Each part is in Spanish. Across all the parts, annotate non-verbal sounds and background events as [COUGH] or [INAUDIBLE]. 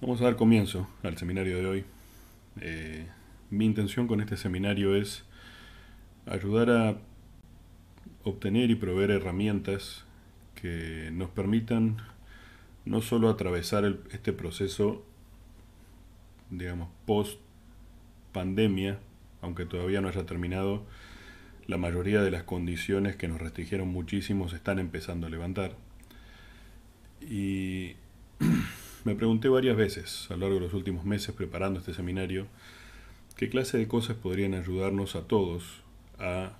Vamos a dar comienzo al seminario de hoy. Eh, mi intención con este seminario es ayudar a obtener y proveer herramientas que nos permitan no solo atravesar este proceso, digamos, post pandemia, aunque todavía no haya terminado, la mayoría de las condiciones que nos restringieron muchísimo se están empezando a levantar. Y [CLEARS THROAT] Me pregunté varias veces a lo largo de los últimos meses preparando este seminario qué clase de cosas podrían ayudarnos a todos a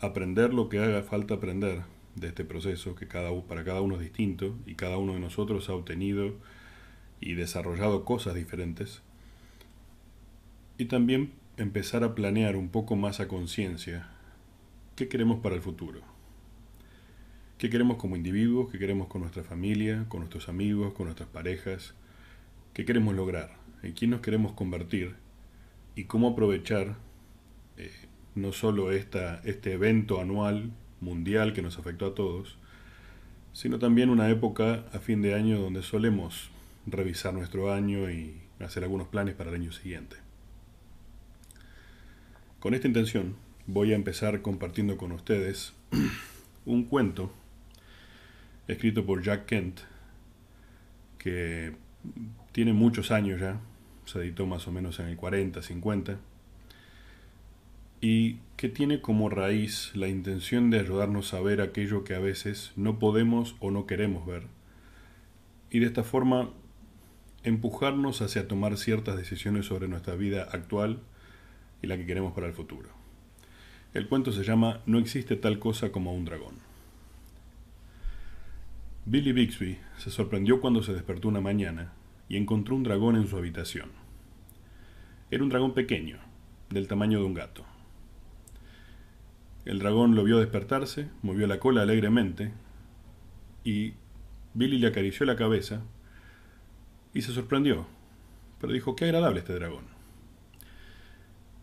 aprender lo que haga falta aprender de este proceso, que cada, para cada uno es distinto y cada uno de nosotros ha obtenido y desarrollado cosas diferentes. Y también empezar a planear un poco más a conciencia qué queremos para el futuro. ¿Qué queremos como individuos? ¿Qué queremos con nuestra familia, con nuestros amigos, con nuestras parejas? ¿Qué queremos lograr? ¿En quién nos queremos convertir? ¿Y cómo aprovechar eh, no solo esta, este evento anual mundial que nos afectó a todos, sino también una época a fin de año donde solemos revisar nuestro año y hacer algunos planes para el año siguiente. Con esta intención voy a empezar compartiendo con ustedes [CLEARS THROAT] un cuento escrito por Jack Kent, que tiene muchos años ya, se editó más o menos en el 40, 50, y que tiene como raíz la intención de ayudarnos a ver aquello que a veces no podemos o no queremos ver, y de esta forma empujarnos hacia tomar ciertas decisiones sobre nuestra vida actual y la que queremos para el futuro. El cuento se llama No existe tal cosa como un dragón. Billy Bixby se sorprendió cuando se despertó una mañana y encontró un dragón en su habitación. Era un dragón pequeño, del tamaño de un gato. El dragón lo vio despertarse, movió la cola alegremente y Billy le acarició la cabeza y se sorprendió, pero dijo, qué agradable este dragón.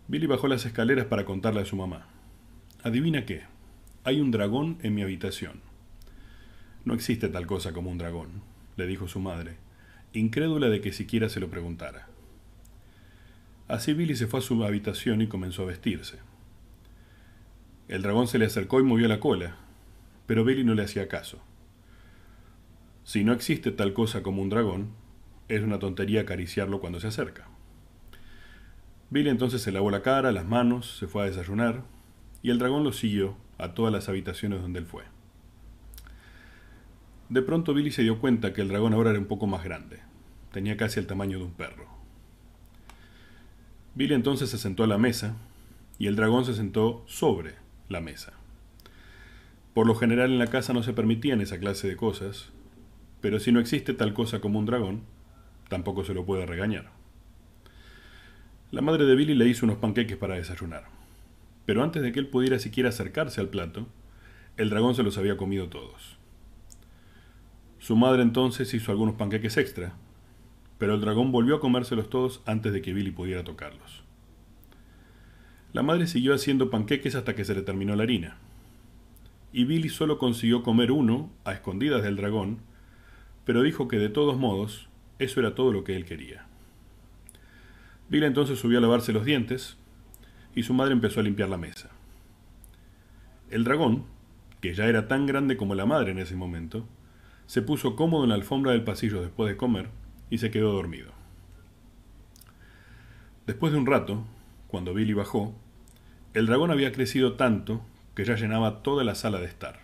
Billy bajó las escaleras para contarle a su mamá. Adivina qué, hay un dragón en mi habitación. No existe tal cosa como un dragón, le dijo su madre, incrédula de que siquiera se lo preguntara. Así Billy se fue a su habitación y comenzó a vestirse. El dragón se le acercó y movió la cola, pero Billy no le hacía caso. Si no existe tal cosa como un dragón, es una tontería acariciarlo cuando se acerca. Billy entonces se lavó la cara, las manos, se fue a desayunar, y el dragón lo siguió a todas las habitaciones donde él fue. De pronto Billy se dio cuenta que el dragón ahora era un poco más grande. Tenía casi el tamaño de un perro. Billy entonces se sentó a la mesa y el dragón se sentó sobre la mesa. Por lo general en la casa no se permitían esa clase de cosas, pero si no existe tal cosa como un dragón, tampoco se lo puede regañar. La madre de Billy le hizo unos panqueques para desayunar, pero antes de que él pudiera siquiera acercarse al plato, el dragón se los había comido todos. Su madre entonces hizo algunos panqueques extra, pero el dragón volvió a comérselos todos antes de que Billy pudiera tocarlos. La madre siguió haciendo panqueques hasta que se le terminó la harina, y Billy solo consiguió comer uno a escondidas del dragón, pero dijo que de todos modos eso era todo lo que él quería. Billy entonces subió a lavarse los dientes y su madre empezó a limpiar la mesa. El dragón, que ya era tan grande como la madre en ese momento, se puso cómodo en la alfombra del pasillo después de comer y se quedó dormido. Después de un rato, cuando Billy bajó, el dragón había crecido tanto que ya llenaba toda la sala de estar.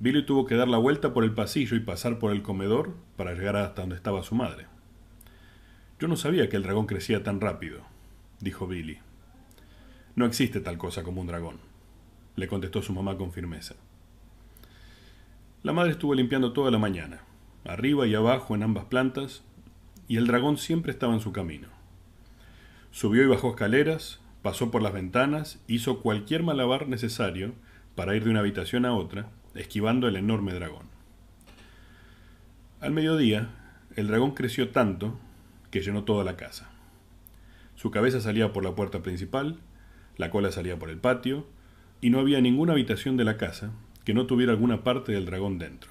Billy tuvo que dar la vuelta por el pasillo y pasar por el comedor para llegar hasta donde estaba su madre. Yo no sabía que el dragón crecía tan rápido, dijo Billy. No existe tal cosa como un dragón, le contestó su mamá con firmeza. La madre estuvo limpiando toda la mañana, arriba y abajo en ambas plantas, y el dragón siempre estaba en su camino. Subió y bajó escaleras, pasó por las ventanas, hizo cualquier malabar necesario para ir de una habitación a otra, esquivando el enorme dragón. Al mediodía, el dragón creció tanto que llenó toda la casa. Su cabeza salía por la puerta principal, la cola salía por el patio, y no había ninguna habitación de la casa que no tuviera alguna parte del dragón dentro.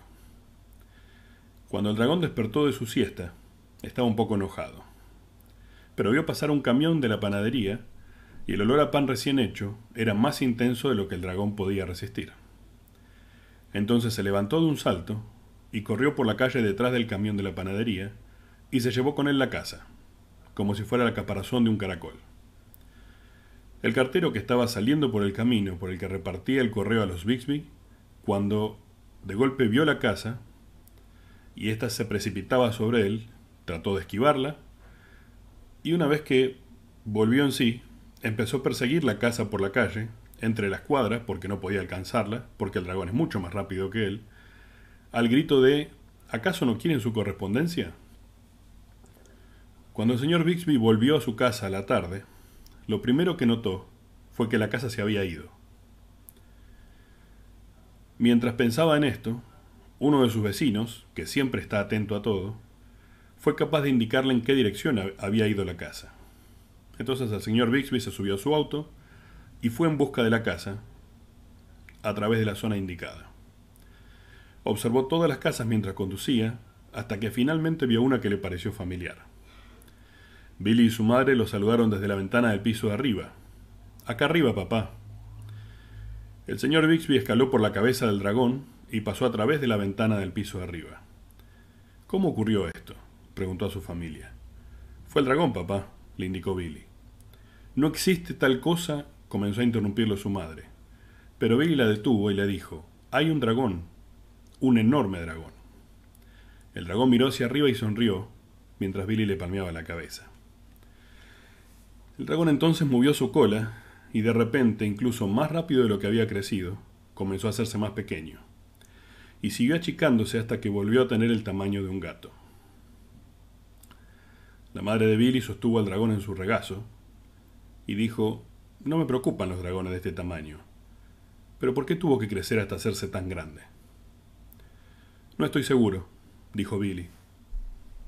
Cuando el dragón despertó de su siesta, estaba un poco enojado. Pero vio pasar un camión de la panadería y el olor a pan recién hecho era más intenso de lo que el dragón podía resistir. Entonces se levantó de un salto y corrió por la calle detrás del camión de la panadería y se llevó con él la casa, como si fuera la caparazón de un caracol. El cartero que estaba saliendo por el camino por el que repartía el correo a los Bixby, cuando de golpe vio la casa y ésta se precipitaba sobre él, trató de esquivarla y una vez que volvió en sí, empezó a perseguir la casa por la calle, entre las cuadras, porque no podía alcanzarla, porque el dragón es mucho más rápido que él, al grito de ¿Acaso no quieren su correspondencia? Cuando el señor Bixby volvió a su casa a la tarde, lo primero que notó fue que la casa se había ido. Mientras pensaba en esto, uno de sus vecinos, que siempre está atento a todo, fue capaz de indicarle en qué dirección había ido la casa. Entonces el señor Bixby se subió a su auto y fue en busca de la casa a través de la zona indicada. Observó todas las casas mientras conducía hasta que finalmente vio una que le pareció familiar. Billy y su madre lo saludaron desde la ventana del piso de arriba. Acá arriba, papá. El señor Bixby escaló por la cabeza del dragón y pasó a través de la ventana del piso de arriba. ¿Cómo ocurrió esto? preguntó a su familia. Fue el dragón, papá, le indicó Billy. No existe tal cosa, comenzó a interrumpirlo su madre. Pero Billy la detuvo y le dijo, hay un dragón, un enorme dragón. El dragón miró hacia arriba y sonrió, mientras Billy le palmeaba la cabeza. El dragón entonces movió su cola y de repente, incluso más rápido de lo que había crecido, comenzó a hacerse más pequeño, y siguió achicándose hasta que volvió a tener el tamaño de un gato. La madre de Billy sostuvo al dragón en su regazo, y dijo, no me preocupan los dragones de este tamaño, pero ¿por qué tuvo que crecer hasta hacerse tan grande? No estoy seguro, dijo Billy,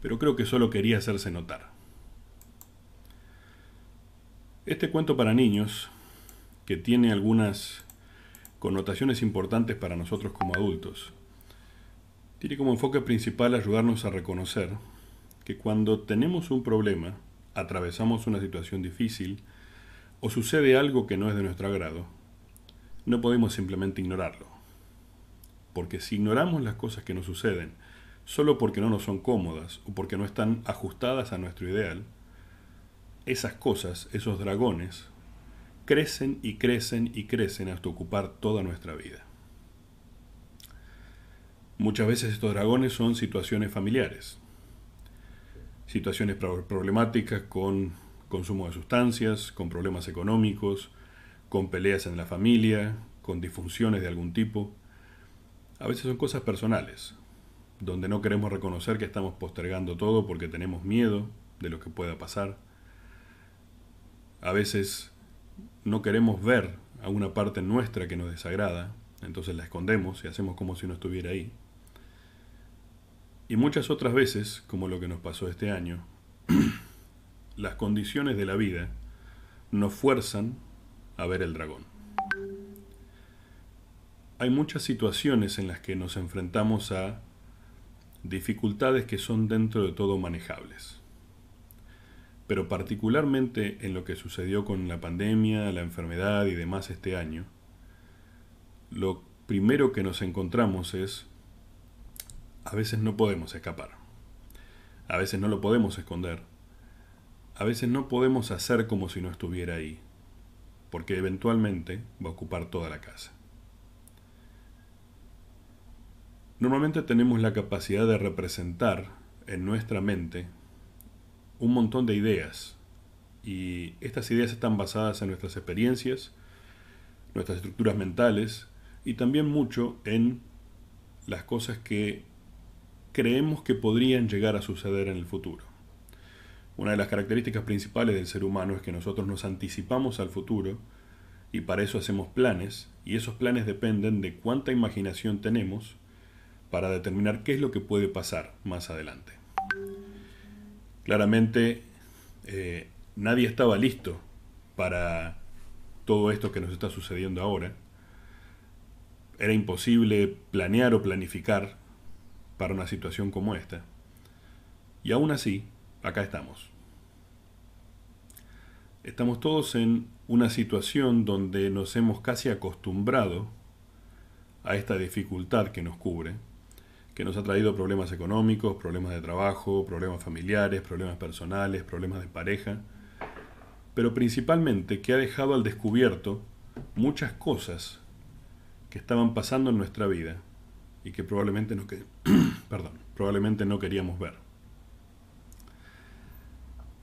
pero creo que solo quería hacerse notar. Este cuento para niños, que tiene algunas connotaciones importantes para nosotros como adultos, tiene como enfoque principal ayudarnos a reconocer que cuando tenemos un problema, atravesamos una situación difícil, o sucede algo que no es de nuestro agrado, no podemos simplemente ignorarlo. Porque si ignoramos las cosas que nos suceden solo porque no nos son cómodas o porque no están ajustadas a nuestro ideal, esas cosas, esos dragones, crecen y crecen y crecen hasta ocupar toda nuestra vida. Muchas veces estos dragones son situaciones familiares, situaciones problemáticas con consumo de sustancias, con problemas económicos, con peleas en la familia, con disfunciones de algún tipo. A veces son cosas personales, donde no queremos reconocer que estamos postergando todo porque tenemos miedo de lo que pueda pasar. A veces no queremos ver a una parte nuestra que nos desagrada, entonces la escondemos y hacemos como si no estuviera ahí. Y muchas otras veces, como lo que nos pasó este año, [CLEARS THROAT] las condiciones de la vida nos fuerzan a ver el dragón. Hay muchas situaciones en las que nos enfrentamos a dificultades que son dentro de todo manejables. Pero particularmente en lo que sucedió con la pandemia, la enfermedad y demás este año, lo primero que nos encontramos es, a veces no podemos escapar, a veces no lo podemos esconder, a veces no podemos hacer como si no estuviera ahí, porque eventualmente va a ocupar toda la casa. Normalmente tenemos la capacidad de representar en nuestra mente un montón de ideas y estas ideas están basadas en nuestras experiencias, nuestras estructuras mentales y también mucho en las cosas que creemos que podrían llegar a suceder en el futuro. Una de las características principales del ser humano es que nosotros nos anticipamos al futuro y para eso hacemos planes y esos planes dependen de cuánta imaginación tenemos para determinar qué es lo que puede pasar más adelante. Claramente eh, nadie estaba listo para todo esto que nos está sucediendo ahora. Era imposible planear o planificar para una situación como esta. Y aún así, acá estamos. Estamos todos en una situación donde nos hemos casi acostumbrado a esta dificultad que nos cubre, que nos ha traído problemas económicos, problemas de trabajo, problemas familiares, problemas personales, problemas de pareja, pero principalmente que ha dejado al descubierto muchas cosas que estaban pasando en nuestra vida y que probablemente no, [CLEARS THROAT] queríamos ver.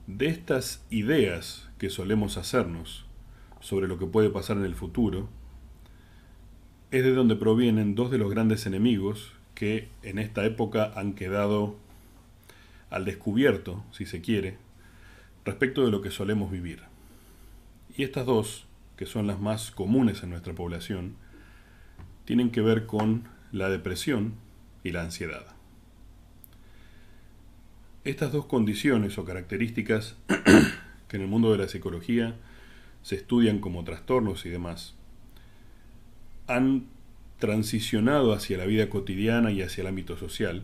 De estas ideas que solemos hacernos sobre lo que puede pasar en el futuro, es de donde provienen dos de los grandes enemigos que en esta época han quedado al descubierto, si se quiere, respecto de lo que solemos vivir. Y estas dos, que son las más comunes en nuestra población, tienen que ver con la depresión y la ansiedad. Estas dos condiciones o características [CLEARS THROAT] que en el mundo de la psicología se estudian como trastornos y demás, han transicionado hacia la vida cotidiana y hacia el ámbito social,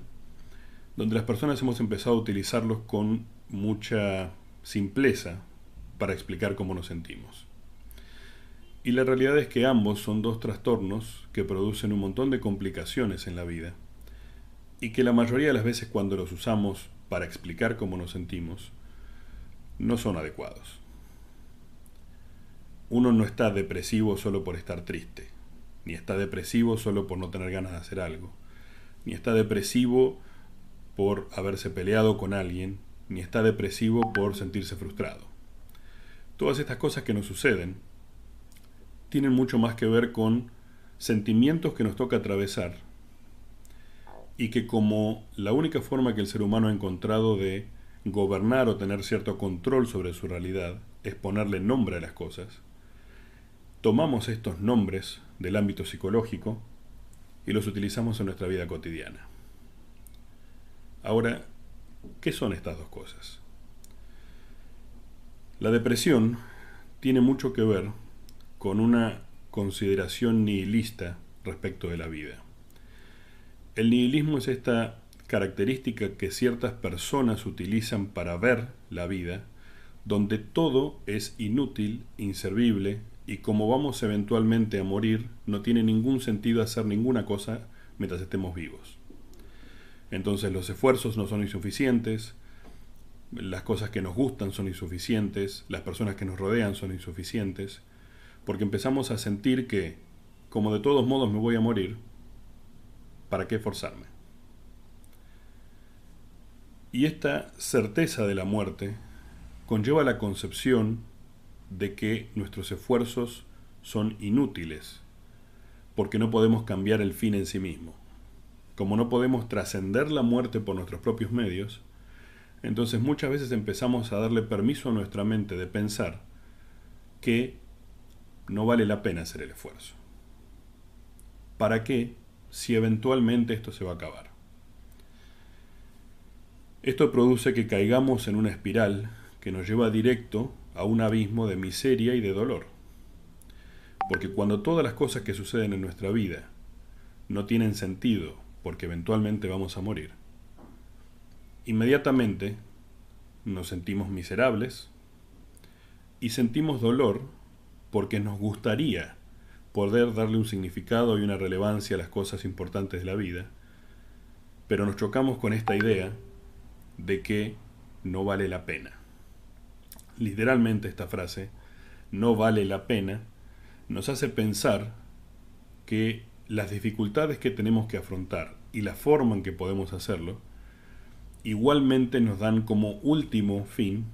donde las personas hemos empezado a utilizarlos con mucha simpleza para explicar cómo nos sentimos. Y la realidad es que ambos son dos trastornos que producen un montón de complicaciones en la vida y que la mayoría de las veces cuando los usamos para explicar cómo nos sentimos, no son adecuados. Uno no está depresivo solo por estar triste, ni está depresivo solo por no tener ganas de hacer algo, ni está depresivo por haberse peleado con alguien, ni está depresivo por sentirse frustrado. Todas estas cosas que nos suceden tienen mucho más que ver con sentimientos que nos toca atravesar y que como la única forma que el ser humano ha encontrado de gobernar o tener cierto control sobre su realidad es ponerle nombre a las cosas, tomamos estos nombres del ámbito psicológico y los utilizamos en nuestra vida cotidiana. Ahora, ¿qué son estas dos cosas? La depresión tiene mucho que ver con una consideración nihilista respecto de la vida. El nihilismo es esta característica que ciertas personas utilizan para ver la vida, donde todo es inútil, inservible, y como vamos eventualmente a morir, no tiene ningún sentido hacer ninguna cosa mientras estemos vivos. Entonces los esfuerzos no son insuficientes, las cosas que nos gustan son insuficientes, las personas que nos rodean son insuficientes, porque empezamos a sentir que, como de todos modos me voy a morir, ¿para qué forzarme? Y esta certeza de la muerte conlleva la concepción de que nuestros esfuerzos son inútiles, porque no podemos cambiar el fin en sí mismo. Como no podemos trascender la muerte por nuestros propios medios, entonces muchas veces empezamos a darle permiso a nuestra mente de pensar que no vale la pena hacer el esfuerzo. ¿Para qué si eventualmente esto se va a acabar? Esto produce que caigamos en una espiral que nos lleva directo a un abismo de miseria y de dolor. Porque cuando todas las cosas que suceden en nuestra vida no tienen sentido porque eventualmente vamos a morir, inmediatamente nos sentimos miserables y sentimos dolor porque nos gustaría poder darle un significado y una relevancia a las cosas importantes de la vida, pero nos chocamos con esta idea de que no vale la pena literalmente esta frase, no vale la pena, nos hace pensar que las dificultades que tenemos que afrontar y la forma en que podemos hacerlo, igualmente nos dan como último fin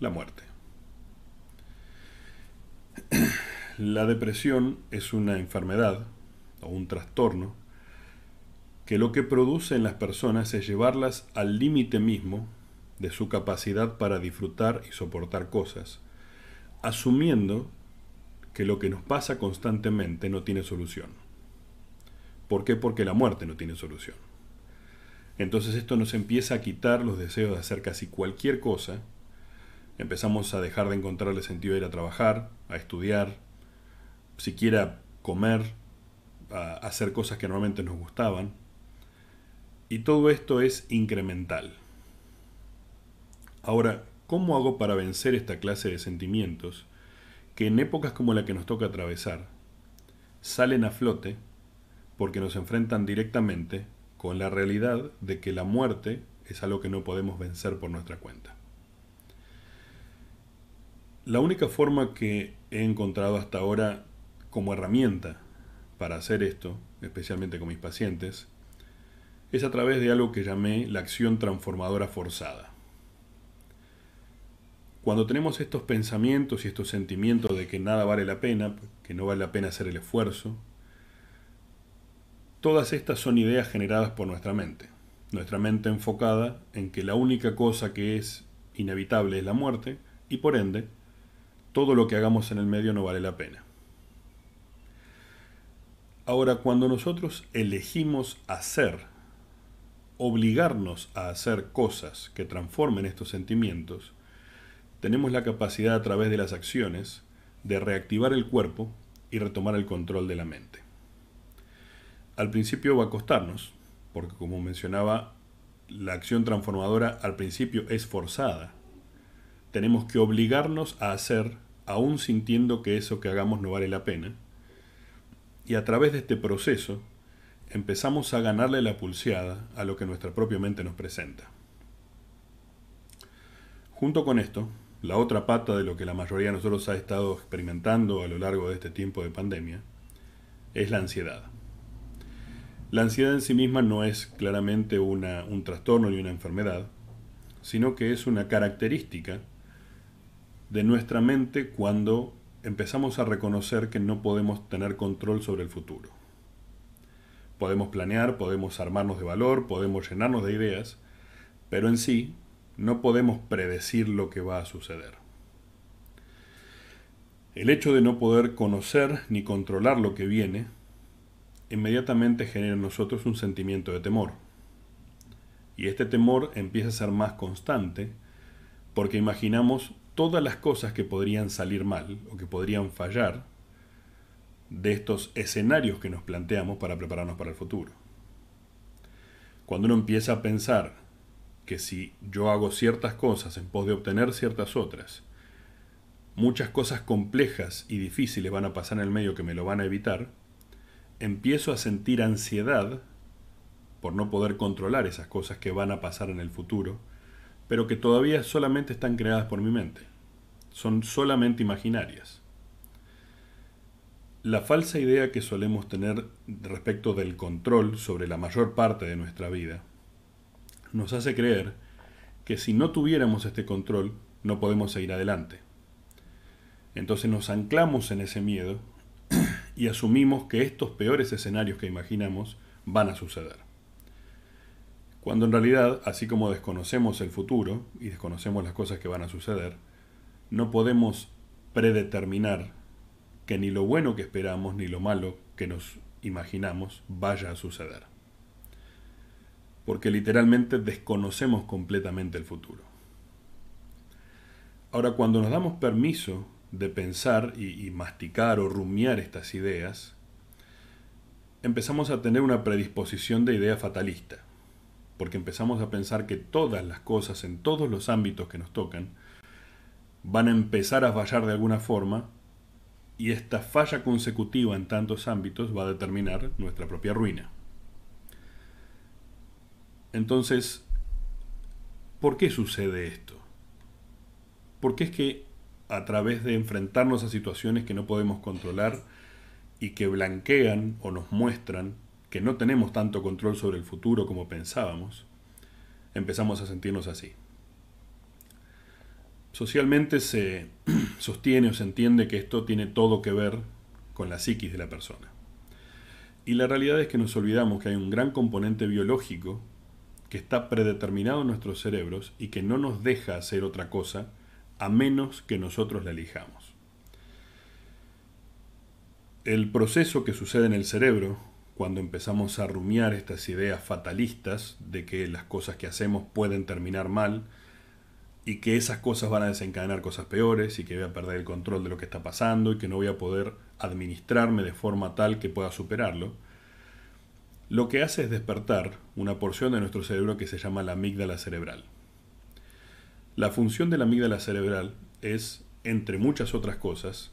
la muerte. [CLEARS THROAT] La depresión es una enfermedad o un trastorno que lo que produce en las personas es llevarlas al límite mismo de su capacidad para disfrutar y soportar cosas, asumiendo que lo que nos pasa constantemente no tiene solución. ¿Por qué? Porque la muerte no tiene solución. Entonces esto nos empieza a quitar los deseos de hacer casi cualquier cosa, empezamos a dejar de encontrarle sentido a ir a trabajar, a estudiar, siquiera comer, a hacer cosas que normalmente nos gustaban, Y todo esto es incremental. Ahora, ¿cómo hago para vencer esta clase de sentimientos que en épocas como la que nos toca atravesar salen a flote porque nos enfrentan directamente con la realidad de que la muerte es algo que no podemos vencer por nuestra cuenta? La única forma que he encontrado hasta ahora como herramienta para hacer esto, especialmente con mis pacientes, es a través de algo que llamé la acción transformadora forzada. Cuando tenemos estos pensamientos y estos sentimientos de que nada vale la pena, que no vale la pena hacer el esfuerzo, todas estas son ideas generadas por nuestra mente. Nuestra mente enfocada en que la única cosa que es inevitable es la muerte y por ende todo lo que hagamos en el medio no vale la pena. Ahora, cuando nosotros elegimos hacer, obligarnos a hacer cosas que transformen estos sentimientos, tenemos la capacidad a través de las acciones de reactivar el cuerpo y retomar el control de la mente. Al principio va a costarnos, porque como mencionaba, la acción transformadora al principio es forzada. Tenemos que obligarnos a hacer aún sintiendo que eso que hagamos no vale la pena. Y a través de este proceso empezamos a ganarle la pulseada a lo que nuestra propia mente nos presenta. Junto con esto, la otra pata de lo que la mayoría de nosotros ha estado experimentando a lo largo de este tiempo de pandemia es la ansiedad. La ansiedad en sí misma no es claramente una, un trastorno ni una enfermedad, sino que es una característica de nuestra mente cuando empezamos a reconocer que no podemos tener control sobre el futuro. Podemos planear, podemos armarnos de valor, podemos llenarnos de ideas, pero en sí no podemos predecir lo que va a suceder. El hecho de no poder conocer ni controlar lo que viene inmediatamente genera en nosotros un sentimiento de temor. Y este temor empieza a ser más constante porque imaginamos todas las cosas que podrían salir mal o que podrían fallar de estos escenarios que nos planteamos para prepararnos para el futuro. Cuando uno empieza a pensar que si yo hago ciertas cosas en pos de obtener ciertas otras, muchas cosas complejas y difíciles van a pasar en el medio que me lo van a evitar, empiezo a sentir ansiedad por no poder controlar esas cosas que van a pasar en el futuro pero que todavía solamente están creadas por mi mente. Son solamente imaginarias. La falsa idea que solemos tener respecto del control sobre la mayor parte de nuestra vida nos hace creer que si no tuviéramos este control no podemos seguir adelante. Entonces nos anclamos en ese miedo y asumimos que estos peores escenarios que imaginamos van a suceder. Cuando en realidad, así como desconocemos el futuro y desconocemos las cosas que van a suceder, no podemos predeterminar que ni lo bueno que esperamos ni lo malo que nos imaginamos vaya a suceder. Porque literalmente desconocemos completamente el futuro. Ahora, cuando nos damos permiso de pensar y, y masticar o rumiar estas ideas, empezamos a tener una predisposición de idea fatalista porque empezamos a pensar que todas las cosas en todos los ámbitos que nos tocan van a empezar a fallar de alguna forma y esta falla consecutiva en tantos ámbitos va a determinar nuestra propia ruina. Entonces, ¿por qué sucede esto? Porque es que a través de enfrentarnos a situaciones que no podemos controlar y que blanquean o nos muestran que no tenemos tanto control sobre el futuro como pensábamos, empezamos a sentirnos así. Socialmente se [CLEARS THROAT] sostiene o se entiende que esto tiene todo que ver con la psiquis de la persona. Y la realidad es que nos olvidamos que hay un gran componente biológico que está predeterminado en nuestros cerebros y que no nos deja hacer otra cosa a menos que nosotros la elijamos. El proceso que sucede en el cerebro cuando empezamos a rumiar estas ideas fatalistas de que las cosas que hacemos pueden terminar mal y que esas cosas van a desencadenar cosas peores y que voy a perder el control de lo que está pasando y que no voy a poder administrarme de forma tal que pueda superarlo, lo que hace es despertar una porción de nuestro cerebro que se llama la amígdala cerebral. La función de la amígdala cerebral es, entre muchas otras cosas,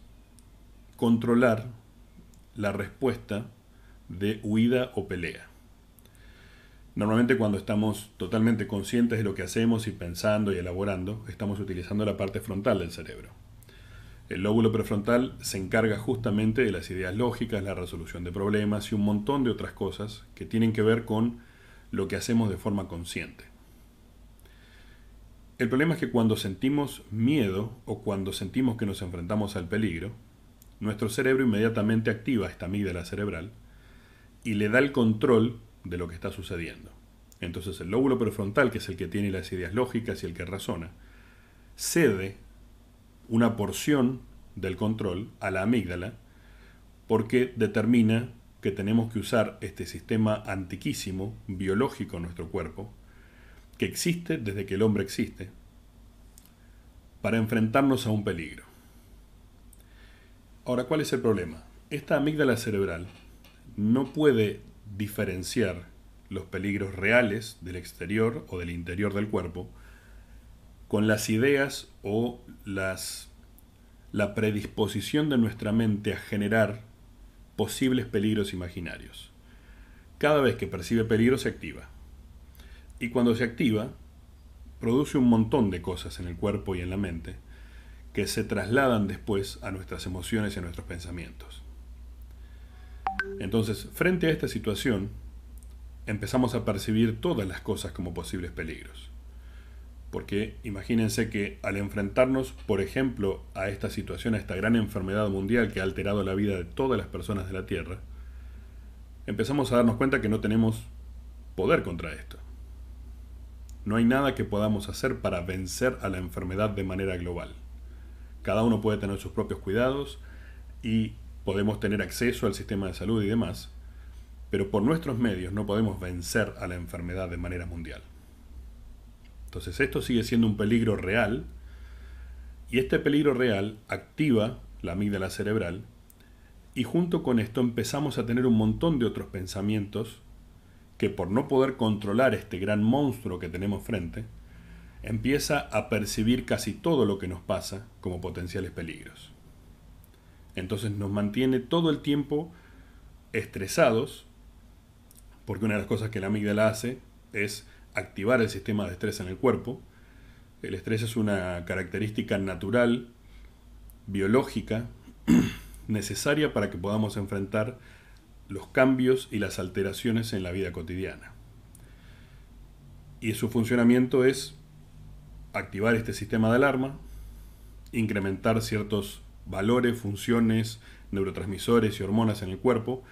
controlar la respuesta de huida o pelea. Normalmente cuando estamos totalmente conscientes de lo que hacemos y pensando y elaborando, estamos utilizando la parte frontal del cerebro. El lóbulo prefrontal se encarga justamente de las ideas lógicas, la resolución de problemas y un montón de otras cosas que tienen que ver con lo que hacemos de forma consciente. El problema es que cuando sentimos miedo o cuando sentimos que nos enfrentamos al peligro, nuestro cerebro inmediatamente activa esta amígdala cerebral y le da el control de lo que está sucediendo. Entonces el lóbulo prefrontal, que es el que tiene las ideas lógicas y el que razona, cede una porción del control a la amígdala porque determina que tenemos que usar este sistema antiquísimo, biológico en nuestro cuerpo, que existe desde que el hombre existe, para enfrentarnos a un peligro. Ahora, ¿cuál es el problema? Esta amígdala cerebral no puede diferenciar los peligros reales del exterior o del interior del cuerpo con las ideas o las, la predisposición de nuestra mente a generar posibles peligros imaginarios. Cada vez que percibe peligro se activa. Y cuando se activa, produce un montón de cosas en el cuerpo y en la mente que se trasladan después a nuestras emociones y a nuestros pensamientos. Entonces, frente a esta situación, empezamos a percibir todas las cosas como posibles peligros. Porque imagínense que al enfrentarnos, por ejemplo, a esta situación, a esta gran enfermedad mundial que ha alterado la vida de todas las personas de la Tierra, empezamos a darnos cuenta que no tenemos poder contra esto. No hay nada que podamos hacer para vencer a la enfermedad de manera global. Cada uno puede tener sus propios cuidados y podemos tener acceso al sistema de salud y demás, pero por nuestros medios no podemos vencer a la enfermedad de manera mundial. Entonces esto sigue siendo un peligro real y este peligro real activa la amígdala cerebral y junto con esto empezamos a tener un montón de otros pensamientos que por no poder controlar este gran monstruo que tenemos frente, empieza a percibir casi todo lo que nos pasa como potenciales peligros. Entonces nos mantiene todo el tiempo estresados, porque una de las cosas que la amígdala hace es activar el sistema de estrés en el cuerpo. El estrés es una característica natural, biológica, [CLEARS THROAT] necesaria para que podamos enfrentar los cambios y las alteraciones en la vida cotidiana. Y su funcionamiento es activar este sistema de alarma, incrementar ciertos valores, funciones, neurotransmisores y hormonas en el cuerpo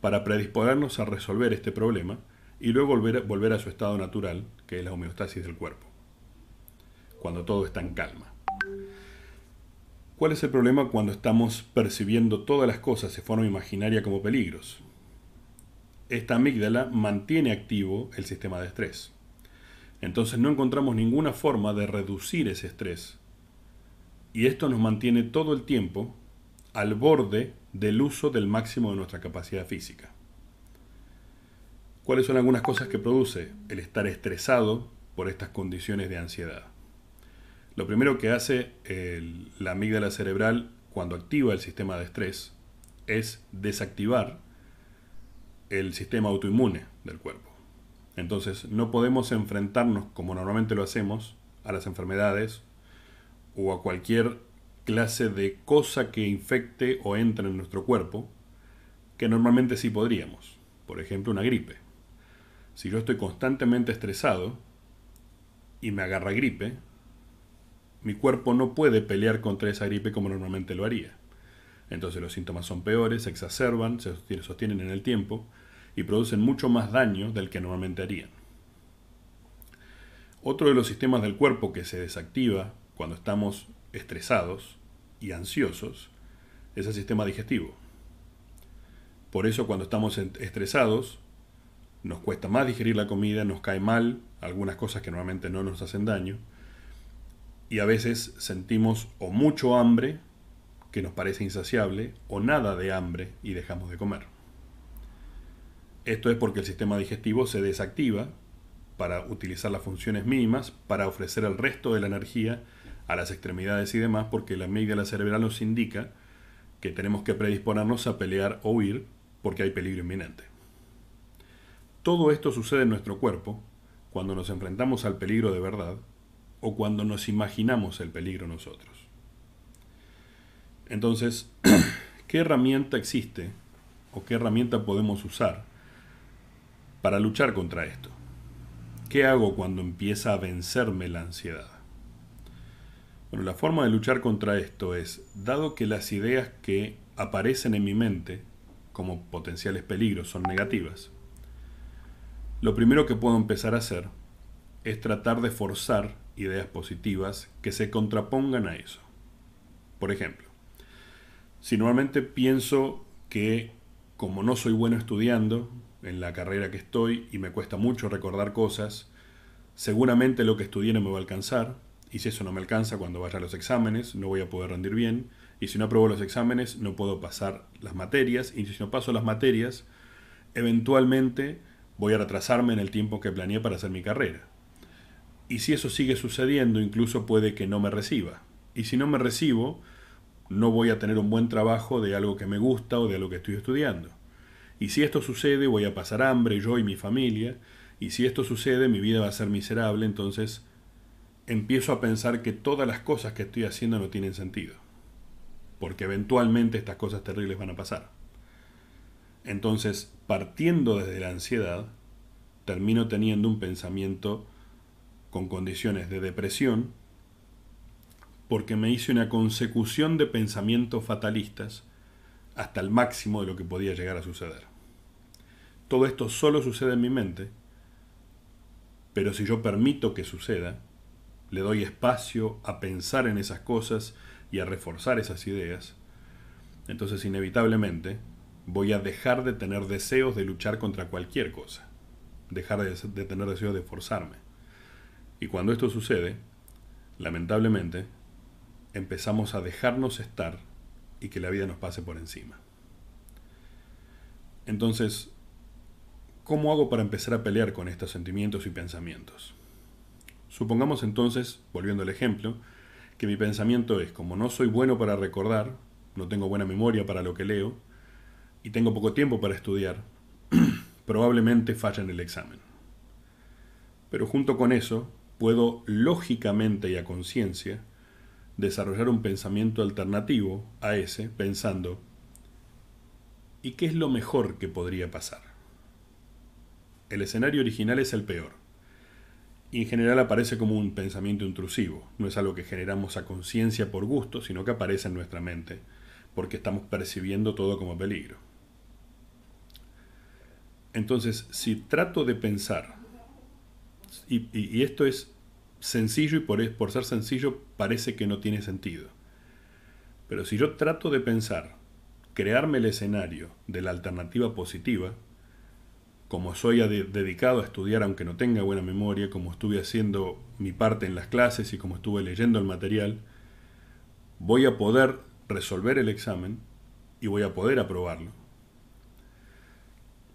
para predisponernos a resolver este problema y luego volver, a su estado natural, que es la homeostasis del cuerpo, cuando todo está en calma. ¿Cuál es el problema cuando estamos percibiendo todas las cosas de forma imaginaria como peligros? Esta amígdala mantiene activo el sistema de estrés. Entonces no encontramos ninguna forma de reducir ese estrés. Y esto nos mantiene todo el tiempo al borde del uso del máximo de nuestra capacidad física. ¿Cuáles son algunas cosas que produce el estar estresado por estas condiciones de ansiedad? Lo primero que hace la amígdala cerebral cuando activa el sistema de estrés es desactivar el sistema autoinmune del cuerpo. Entonces no podemos enfrentarnos como normalmente lo hacemos a las enfermedades o a cualquier clase de cosa que infecte o entre en nuestro cuerpo, que normalmente sí podríamos. Por ejemplo, una gripe. Si yo estoy constantemente estresado y me agarra gripe, mi cuerpo no puede pelear contra esa gripe como normalmente lo haría. Entonces los síntomas son peores, se exacerban, se sostienen en el tiempo y producen mucho más daño del que normalmente harían. Otro de los sistemas del cuerpo que se desactiva cuando estamos estresados y ansiosos es el sistema digestivo. Por eso cuando estamos estresados nos cuesta más digerir la comida, nos cae mal algunas cosas que normalmente no nos hacen daño, y a veces sentimos o mucho hambre, que nos parece insaciable, o nada de hambre y dejamos de comer. Esto es porque el sistema digestivo se desactiva para utilizar las funciones mínimas para ofrecer el resto de la energía a las extremidades y demás, porque la amígdala cerebral nos indica que tenemos que predisponernos a pelear o huir porque hay peligro inminente. Todo esto sucede en nuestro cuerpo cuando nos enfrentamos al peligro de verdad o cuando nos imaginamos el peligro nosotros. Entonces, [CLEARS THROAT] ¿qué herramienta existe o qué herramienta podemos usar para luchar contra esto? ¿Qué hago cuando empieza a vencerme la ansiedad? Bueno, la forma de luchar contra esto es, dado que las ideas que aparecen en mi mente como potenciales peligros son negativas, lo primero que puedo empezar a hacer es tratar de forzar ideas positivas que se contrapongan a eso. Por ejemplo, si normalmente pienso que como no soy bueno estudiando en la carrera que estoy y me cuesta mucho recordar cosas, seguramente lo que estudié no me va a alcanzar, y si eso no me alcanza cuando vaya a los exámenes, no voy a poder rendir bien. Y si no apruebo los exámenes, no puedo pasar las materias. Y si no paso las materias, eventualmente voy a retrasarme en el tiempo que planeé para hacer mi carrera. Y si eso sigue sucediendo, incluso puede que no me reciba. Y si no me recibo, no voy a tener un buen trabajo de algo que me gusta o de algo que estoy estudiando. Y si esto sucede, voy a pasar hambre yo y mi familia. Y si esto sucede, mi vida va a ser miserable. Entonces, empiezo a pensar que todas las cosas que estoy haciendo no tienen sentido. Porque eventualmente estas cosas terribles van a pasar. Entonces, partiendo desde la ansiedad, termino teniendo un pensamiento con condiciones de depresión, porque me hice una consecución de pensamientos fatalistas hasta el máximo de lo que podía llegar a suceder. Todo esto solo sucede en mi mente, pero si yo permito que suceda, le doy espacio a pensar en esas cosas y a reforzar esas ideas, entonces inevitablemente voy a dejar de tener deseos de luchar contra cualquier cosa, dejar de, tener deseos de forzarme. Y cuando esto sucede, lamentablemente, empezamos a dejarnos estar y que la vida nos pase por encima. Entonces, ¿cómo hago para empezar a pelear con estos sentimientos y pensamientos? Supongamos entonces, volviendo al ejemplo, que mi pensamiento es, como no soy bueno para recordar, no tengo buena memoria para lo que leo, y tengo poco tiempo para estudiar, [CLEARS THROAT] probablemente falla en el examen. Pero junto con eso, puedo lógicamente y a conciencia desarrollar un pensamiento alternativo a ese, pensando, ¿y qué es lo mejor que podría pasar? El escenario original es el peor y en general aparece como un pensamiento intrusivo. No es algo que generamos a conciencia por gusto, sino que aparece en nuestra mente, porque estamos percibiendo todo como peligro. Entonces, si trato de pensar, y, esto es sencillo y por, por ser sencillo parece que no tiene sentido, pero si yo trato de pensar, crearme el escenario de la alternativa positiva, como soy dedicado a estudiar aunque no tenga buena memoria, como estuve haciendo mi parte en las clases y como estuve leyendo el material, voy a poder resolver el examen y voy a poder aprobarlo.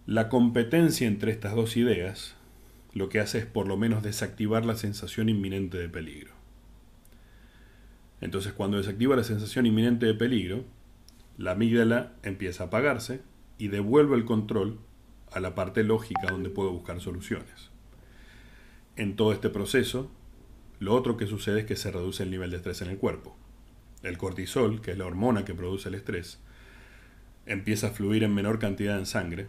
La competencia entre estas dos ideas lo que hace es por lo menos desactivar la sensación inminente de peligro. Entonces cuando desactiva la sensación inminente de peligro, la amígdala empieza a apagarse y devuelve el control a la parte lógica donde puedo buscar soluciones. En todo este proceso, lo otro que sucede es que se reduce el nivel de estrés en el cuerpo. El cortisol, que es la hormona que produce el estrés, empieza a fluir en menor cantidad en sangre,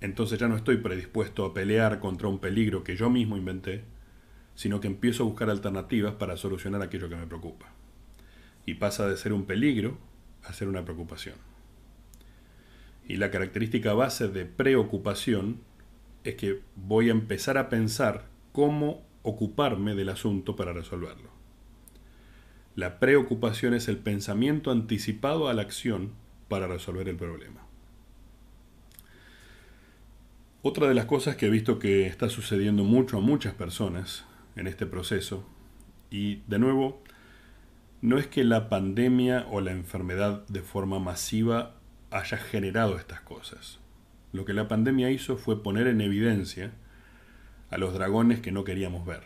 entonces ya no estoy predispuesto a pelear contra un peligro que yo mismo inventé, sino que empiezo a buscar alternativas para solucionar aquello que me preocupa. Y pasa de ser un peligro a ser una preocupación. Y la característica base de preocupación es que voy a empezar a pensar cómo ocuparme del asunto para resolverlo. La preocupación es el pensamiento anticipado a la acción para resolver el problema. Otra de las cosas que he visto que está sucediendo mucho a muchas personas en este proceso, y de nuevo, no es que la pandemia o la enfermedad de forma masiva haya generado estas cosas. lo que la pandemia hizo fue poner en evidencia a los dragones que no queríamos ver.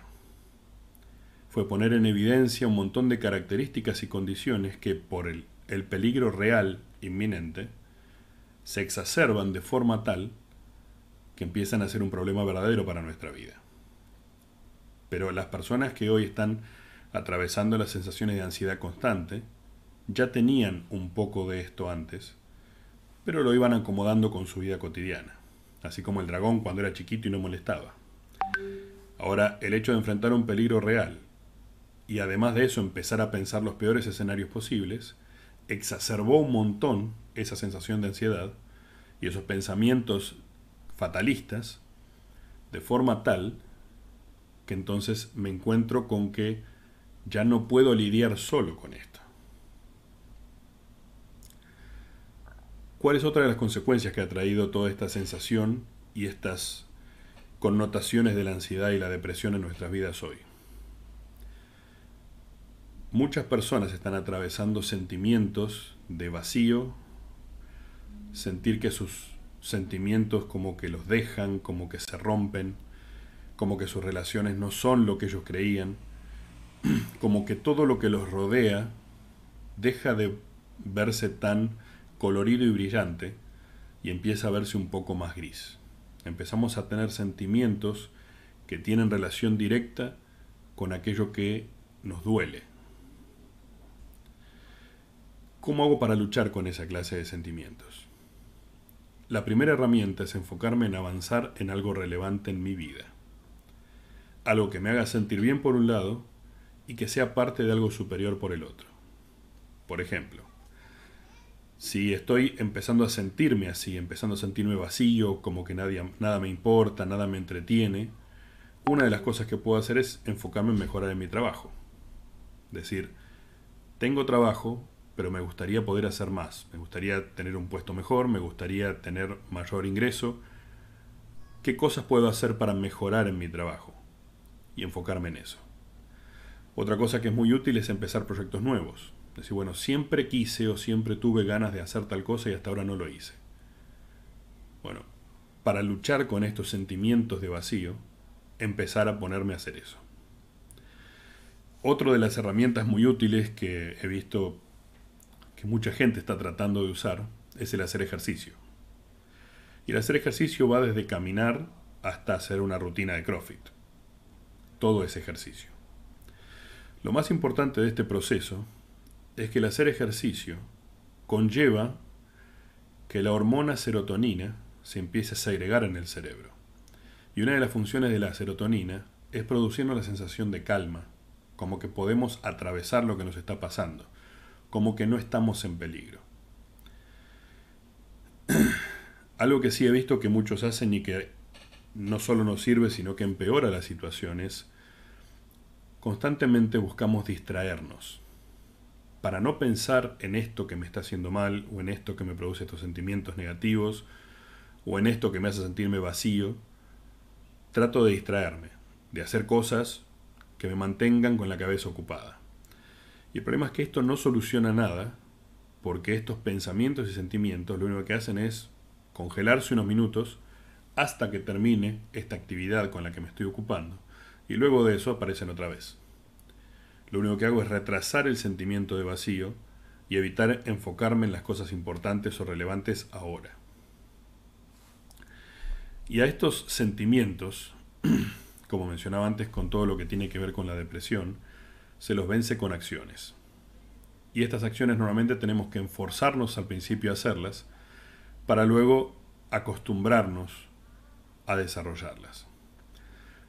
Fue poner en evidencia un montón de características y condiciones que por el, el peligro real inminente se exacerban de forma tal que empiezan a ser un problema verdadero para nuestra vida. Pero las personas que hoy están atravesando las sensaciones de ansiedad constante ya tenían un poco de esto antes, pero lo iban acomodando con su vida cotidiana, así como el dragón cuando era chiquito y no molestaba. Ahora, el hecho de enfrentar un peligro real y además de eso empezar a pensar los peores escenarios posibles, exacerbó un montón esa sensación de ansiedad y esos pensamientos fatalistas de forma tal que entonces me encuentro con que ya no puedo lidiar solo con esto. ¿Cuál es otra de las consecuencias que ha traído toda esta sensación y estas connotaciones de la ansiedad y la depresión en nuestras vidas hoy? Muchas personas están atravesando sentimientos de vacío, sentir que sus sentimientos como que los dejan, como que se rompen, como que sus relaciones no son lo que ellos creían, [CLEARS THROAT] como que todo lo que los rodea deja de verse tan colorido y brillante y empieza a verse un poco más gris. Empezamos a tener sentimientos que tienen relación directa con aquello que nos duele. ¿Cómo hago para luchar con esa clase de sentimientos? La primera herramienta es enfocarme en avanzar en algo relevante en mi vida. Algo que me haga sentir bien por un lado y que sea parte de algo superior por el otro. Por ejemplo, si estoy empezando a sentirme así, empezando a sentirme vacío, como que nadie, nada me importa, nada me entretiene, una de las cosas que puedo hacer es enfocarme en mejorar en mi trabajo. Decir, tengo trabajo, pero me gustaría poder hacer más. Me gustaría tener un puesto mejor, me gustaría tener mayor ingreso. ¿Qué cosas puedo hacer para mejorar en mi trabajo? Y enfocarme en eso. Otra cosa que es muy útil es empezar proyectos nuevos. Decir, bueno, siempre quise o siempre tuve ganas de hacer tal cosa y hasta ahora no lo hice. Bueno, para luchar con estos sentimientos de vacío, empezar a ponerme a hacer eso. Otra de las herramientas muy útiles que he visto que mucha gente está tratando de usar es el hacer ejercicio. Y el hacer ejercicio va desde caminar hasta hacer una rutina de CrossFit. Todo es ejercicio. Lo más importante de este proceso es que el hacer ejercicio conlleva que la hormona serotonina se empiece a segregar en el cerebro. Y una de las funciones de la serotonina es producirnos la sensación de calma, como que podemos atravesar lo que nos está pasando como que no estamos en peligro. [CLEARS THROAT] Algo que sí he visto que muchos hacen y que no solo nos sirve, sino que empeora las situaciones, constantemente buscamos distraernos. Para no pensar en esto que me está haciendo mal, o en esto que me produce estos sentimientos negativos, o en esto que me hace sentirme vacío, trato de distraerme, de hacer cosas que me mantengan con la cabeza ocupada. Y el problema es que esto no soluciona nada, porque estos pensamientos y sentimientos lo único que hacen es congelarse unos minutos hasta que termine esta actividad con la que me estoy ocupando, y luego de eso aparecen otra vez. Lo único que hago es retrasar el sentimiento de vacío y evitar enfocarme en las cosas importantes o relevantes ahora. Y a estos sentimientos, [CLEARS THROAT] como mencionaba antes con todo lo que tiene que ver con la depresión, se los vence con acciones. Y estas acciones normalmente tenemos que enforzarnos al principio a hacerlas para luego acostumbrarnos a desarrollarlas.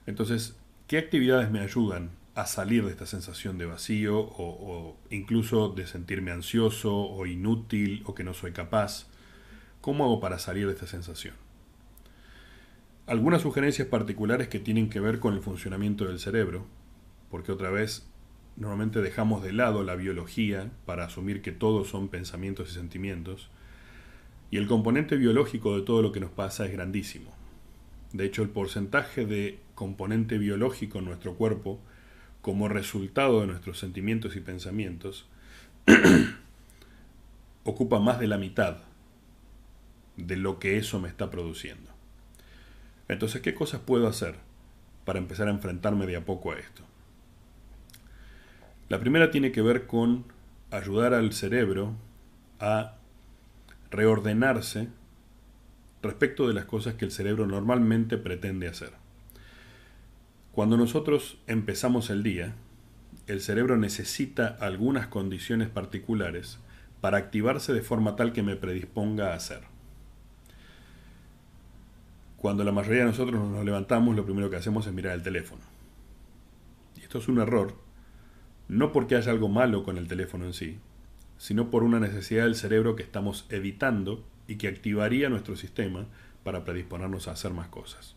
Entonces, ¿qué actividades me ayudan a salir de esta sensación de vacío o, o, incluso de sentirme ansioso o inútil o que no soy capaz? ¿Cómo hago para salir de esta sensación? Algunas sugerencias particulares que tienen que ver con el funcionamiento del cerebro, porque otra vez normalmente dejamos de lado la biología para asumir que todos son pensamientos y sentimientos, y el componente biológico de todo lo que nos pasa es grandísimo. De hecho, el porcentaje de componente biológico en nuestro cuerpo como resultado de nuestros sentimientos y pensamientos [CLEARS THROAT] ocupa más de la mitad de lo que eso me está produciendo. Entonces, ¿qué cosas puedo hacer para empezar a enfrentarme de a poco a esto? La primera tiene que ver con ayudar al cerebro a reordenarse respecto de las cosas que el cerebro normalmente pretende hacer. Cuando nosotros empezamos el día, el cerebro necesita algunas condiciones particulares para activarse de forma tal que me predisponga a hacer. Cuando la mayoría de nosotros nos levantamos, lo primero que hacemos es mirar el teléfono. Y esto es un error, no porque haya algo malo con el teléfono en sí, sino por una necesidad del cerebro que estamos evitando y que activaría nuestro sistema para predisponernos a hacer más cosas.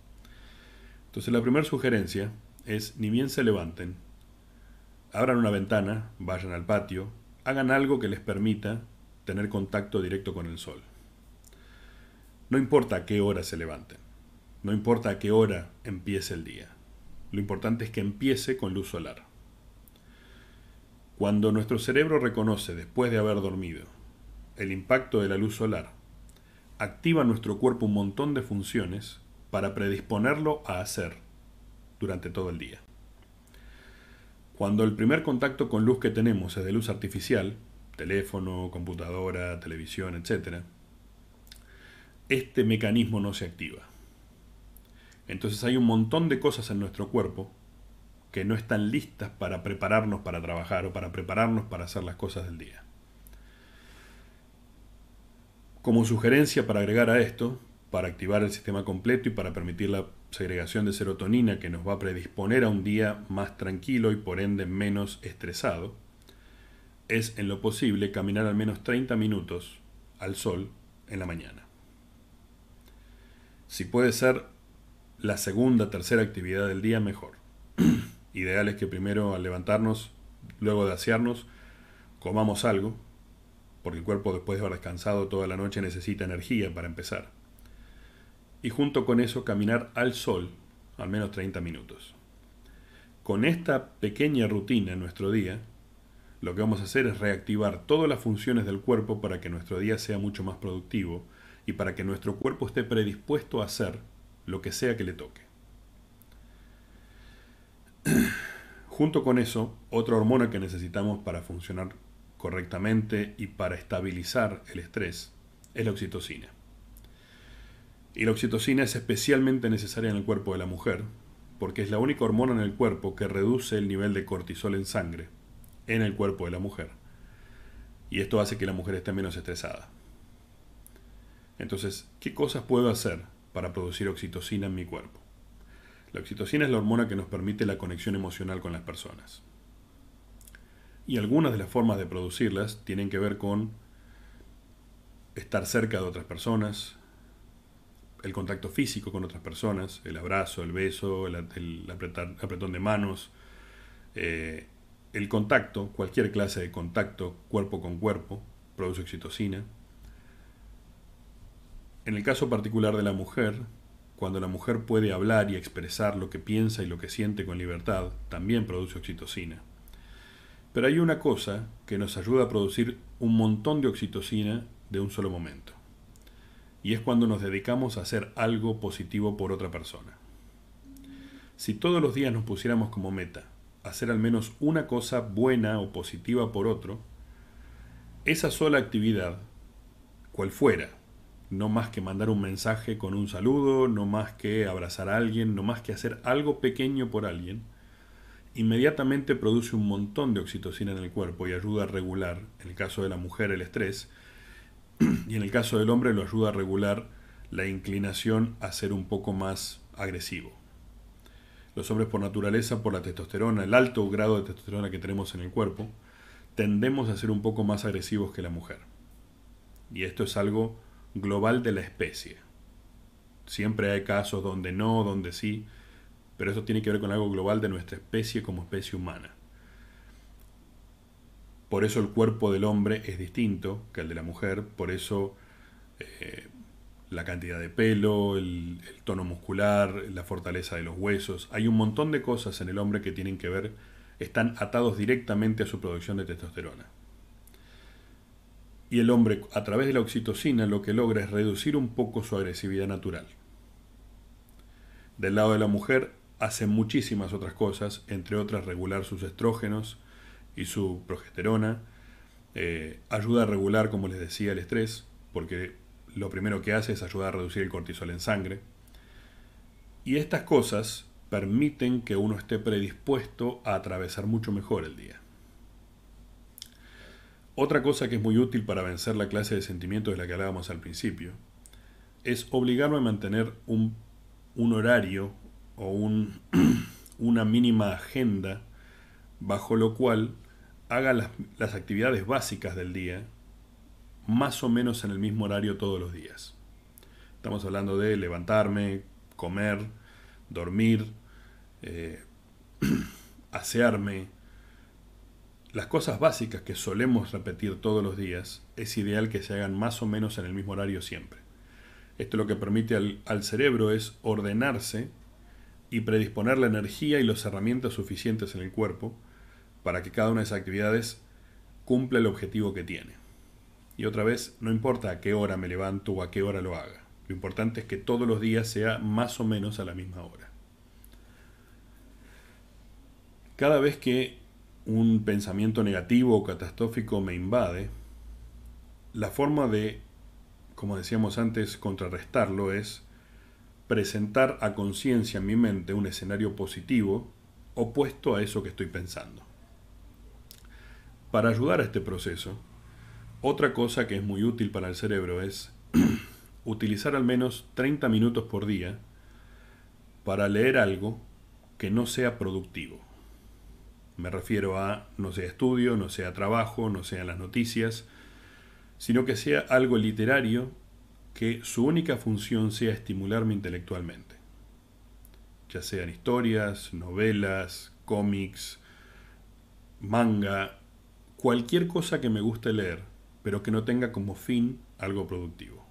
Entonces la primera sugerencia es, ni bien se levanten, abran una ventana, vayan al patio, hagan algo que les permita tener contacto directo con el sol. No importa a qué hora se levanten, no importa a qué hora empiece el día, lo importante es que empiece con luz solar. Cuando nuestro cerebro reconoce, después de haber dormido, el impacto de la luz solar, activa nuestro cuerpo un montón de funciones para predisponerlo a hacer durante todo el día. Cuando el primer contacto con luz que tenemos es de luz artificial, teléfono, computadora, televisión, etc., este mecanismo no se activa. Entonces hay un montón de cosas en nuestro cuerpo que no están listas para prepararnos para trabajar o para prepararnos para hacer las cosas del día. Como sugerencia para agregar a esto, para activar el sistema completo y para permitir la segregación de serotonina que nos va a predisponer a un día más tranquilo y por ende menos estresado, es en lo posible caminar al menos 30 minutos al sol en la mañana. Si puede ser la segunda, tercera actividad del día, mejor. [CLEARS THROAT] Ideal es que primero al levantarnos, luego de asearnos, comamos algo, porque el cuerpo después de haber descansado toda la noche necesita energía para empezar y junto con eso caminar al sol al menos 30 minutos. Con esta pequeña rutina en nuestro día, lo que vamos a hacer es reactivar todas las funciones del cuerpo para que nuestro día sea mucho más productivo y para que nuestro cuerpo esté predispuesto a hacer lo que sea que le toque. Junto con eso, otra hormona que necesitamos para funcionar correctamente y para estabilizar el estrés es la oxitocina. Y la oxitocina es especialmente necesaria en el cuerpo de la mujer, porque es la única hormona en el cuerpo que reduce el nivel de cortisol en sangre en el cuerpo de la mujer. Y esto hace que la mujer esté menos estresada. Entonces, ¿qué cosas puedo hacer para producir oxitocina en mi cuerpo? La oxitocina es la hormona que nos permite la conexión emocional con las personas. Y algunas de las formas de producirlas tienen que ver con estar cerca de otras personas, el contacto físico con otras personas, el abrazo, el beso, el, apretón de manos, eh, el contacto, cualquier clase de contacto cuerpo con cuerpo, produce oxitocina. En el caso particular de la mujer, cuando la mujer puede hablar y expresar lo que piensa y lo que siente con libertad, también produce oxitocina. Pero hay una cosa que nos ayuda a producir un montón de oxitocina de un solo momento y es cuando nos dedicamos a hacer algo positivo por otra persona. Si todos los días nos pusiéramos como meta hacer al menos una cosa buena o positiva por otro, esa sola actividad, cual fuera, no más que mandar un mensaje con un saludo, no más que abrazar a alguien, no más que hacer algo pequeño por alguien, inmediatamente produce un montón de oxitocina en el cuerpo y ayuda a regular, en el caso de la mujer, el estrés, [CLEARS THROAT] y en el caso del hombre lo ayuda a regular la inclinación a ser un poco más agresivo. Los hombres por naturaleza, por la testosterona, el alto grado de testosterona que tenemos en el cuerpo, tendemos a ser un poco más agresivos que la mujer. Y esto es algo global de la especie. Siempre hay casos donde no, donde sí, pero esto tiene que ver con algo global de nuestra especie como especie humana. Por eso el cuerpo del hombre es distinto que el de la mujer, por eso eh, la cantidad de pelo, el, el, tono muscular, la fortaleza de los huesos. Hay un montón de cosas en el hombre que tienen que ver, están atados directamente a su producción de testosterona. Y el hombre, a través de la oxitocina, lo que logra es reducir un poco su agresividad natural. Del lado de la mujer, hace muchísimas otras cosas, entre otras regular sus estrógenos y su progesterona, eh, ayuda a regular, como les decía, el estrés, porque lo primero que hace es ayudar a reducir el cortisol en sangre. Y estas cosas permiten que uno esté predispuesto a atravesar mucho mejor el día. Otra cosa que es muy útil para vencer la clase de sentimientos de la que hablábamos al principio es obligarme a mantener un, horario o un, [CLEARS THROAT] una mínima agenda bajo lo cual haga las, actividades básicas del día más o menos en el mismo horario todos los días. Estamos hablando de levantarme, comer, dormir, eh, [CLEARS THROAT] asearme, las cosas básicas que solemos repetir todos los días, es ideal que se hagan más o menos en el mismo horario siempre. Esto lo que permite al, al cerebro es ordenarse y predisponer la energía y las herramientas suficientes en el cuerpo para que cada una de esas actividades cumpla el objetivo que tiene. Y otra vez, no importa a qué hora me levanto o a qué hora lo haga. Lo importante es que todos los días sea más o menos a la misma hora. Cada vez que un pensamiento negativo o catastrófico me invade, la forma de, como decíamos antes, contrarrestarlo es presentar a conciencia en mi mente un escenario positivo opuesto a eso que estoy pensando. Para ayudar a este proceso, otra cosa que es muy útil para el cerebro es [CLEARS THROAT] utilizar al menos 30 minutos por día para leer algo que no sea productivo. Me refiero a no sea estudio, no sea trabajo, no sean las noticias, sino que sea algo literario que su única función sea estimularme intelectualmente. Ya sean historias, novelas, cómics, manga, cualquier cosa que me guste leer, pero que no tenga como fin algo productivo.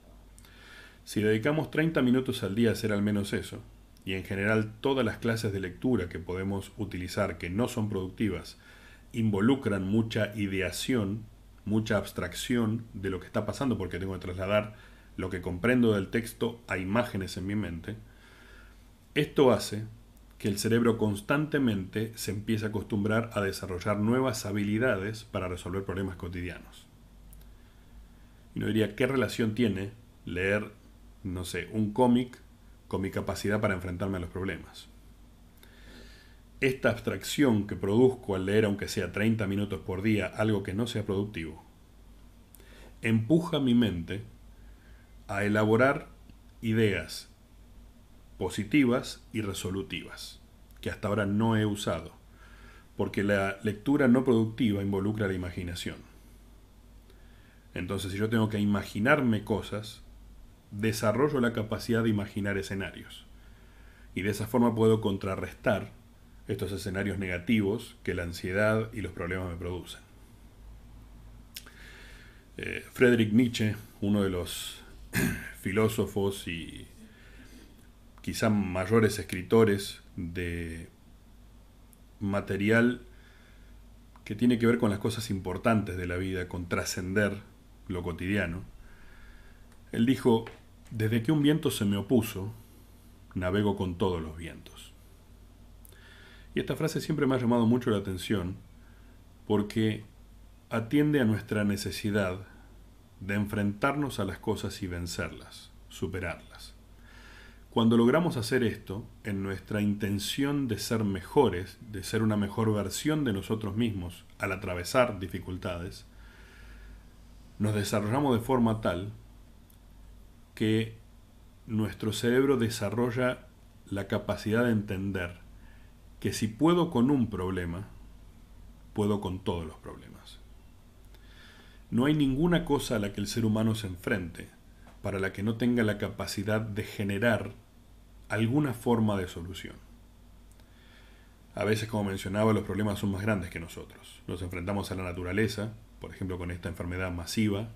Si dedicamos 30 minutos al día a hacer al menos eso, y en general todas las clases de lectura que podemos utilizar que no son productivas involucran mucha ideación, mucha abstracción de lo que está pasando porque tengo que trasladar lo que comprendo del texto a imágenes en mi mente, esto hace que el cerebro constantemente se empiece a acostumbrar a desarrollar nuevas habilidades para resolver problemas cotidianos. Y no diría, ¿qué relación tiene leer, no sé, un cómic con mi capacidad para enfrentarme a los problemas. Esta abstracción que produzco al leer, aunque sea 30 minutos por día, algo que no sea productivo, empuja mi mente a elaborar ideas positivas y resolutivas, que hasta ahora no he usado, porque la lectura no productiva involucra la imaginación. Entonces, si yo tengo que imaginarme cosas, desarrollo la capacidad de imaginar escenarios. Y de esa forma puedo contrarrestar estos escenarios negativos que la ansiedad y los problemas me producen. Eh, Friedrich Nietzsche, uno de los [CLEARS THROAT] filósofos y quizá mayores escritores de material que tiene que ver con las cosas importantes de la vida, con trascender lo cotidiano. Él dijo, desde que un viento se me opuso, navego con todos los vientos. Y esta frase siempre me ha llamado mucho la atención porque atiende a nuestra necesidad de enfrentarnos a las cosas y vencerlas, superarlas. Cuando logramos hacer esto, en nuestra intención de ser mejores, de ser una mejor versión de nosotros mismos al atravesar dificultades, nos desarrollamos de forma tal que nuestro cerebro desarrolla la capacidad de entender que si puedo con un problema, puedo con todos los problemas. No hay ninguna cosa a la que el ser humano se enfrente para la que no tenga la capacidad de generar alguna forma de solución. A veces, como mencionaba, los problemas son más grandes que nosotros. Nos enfrentamos a la naturaleza, por ejemplo, con esta enfermedad masiva,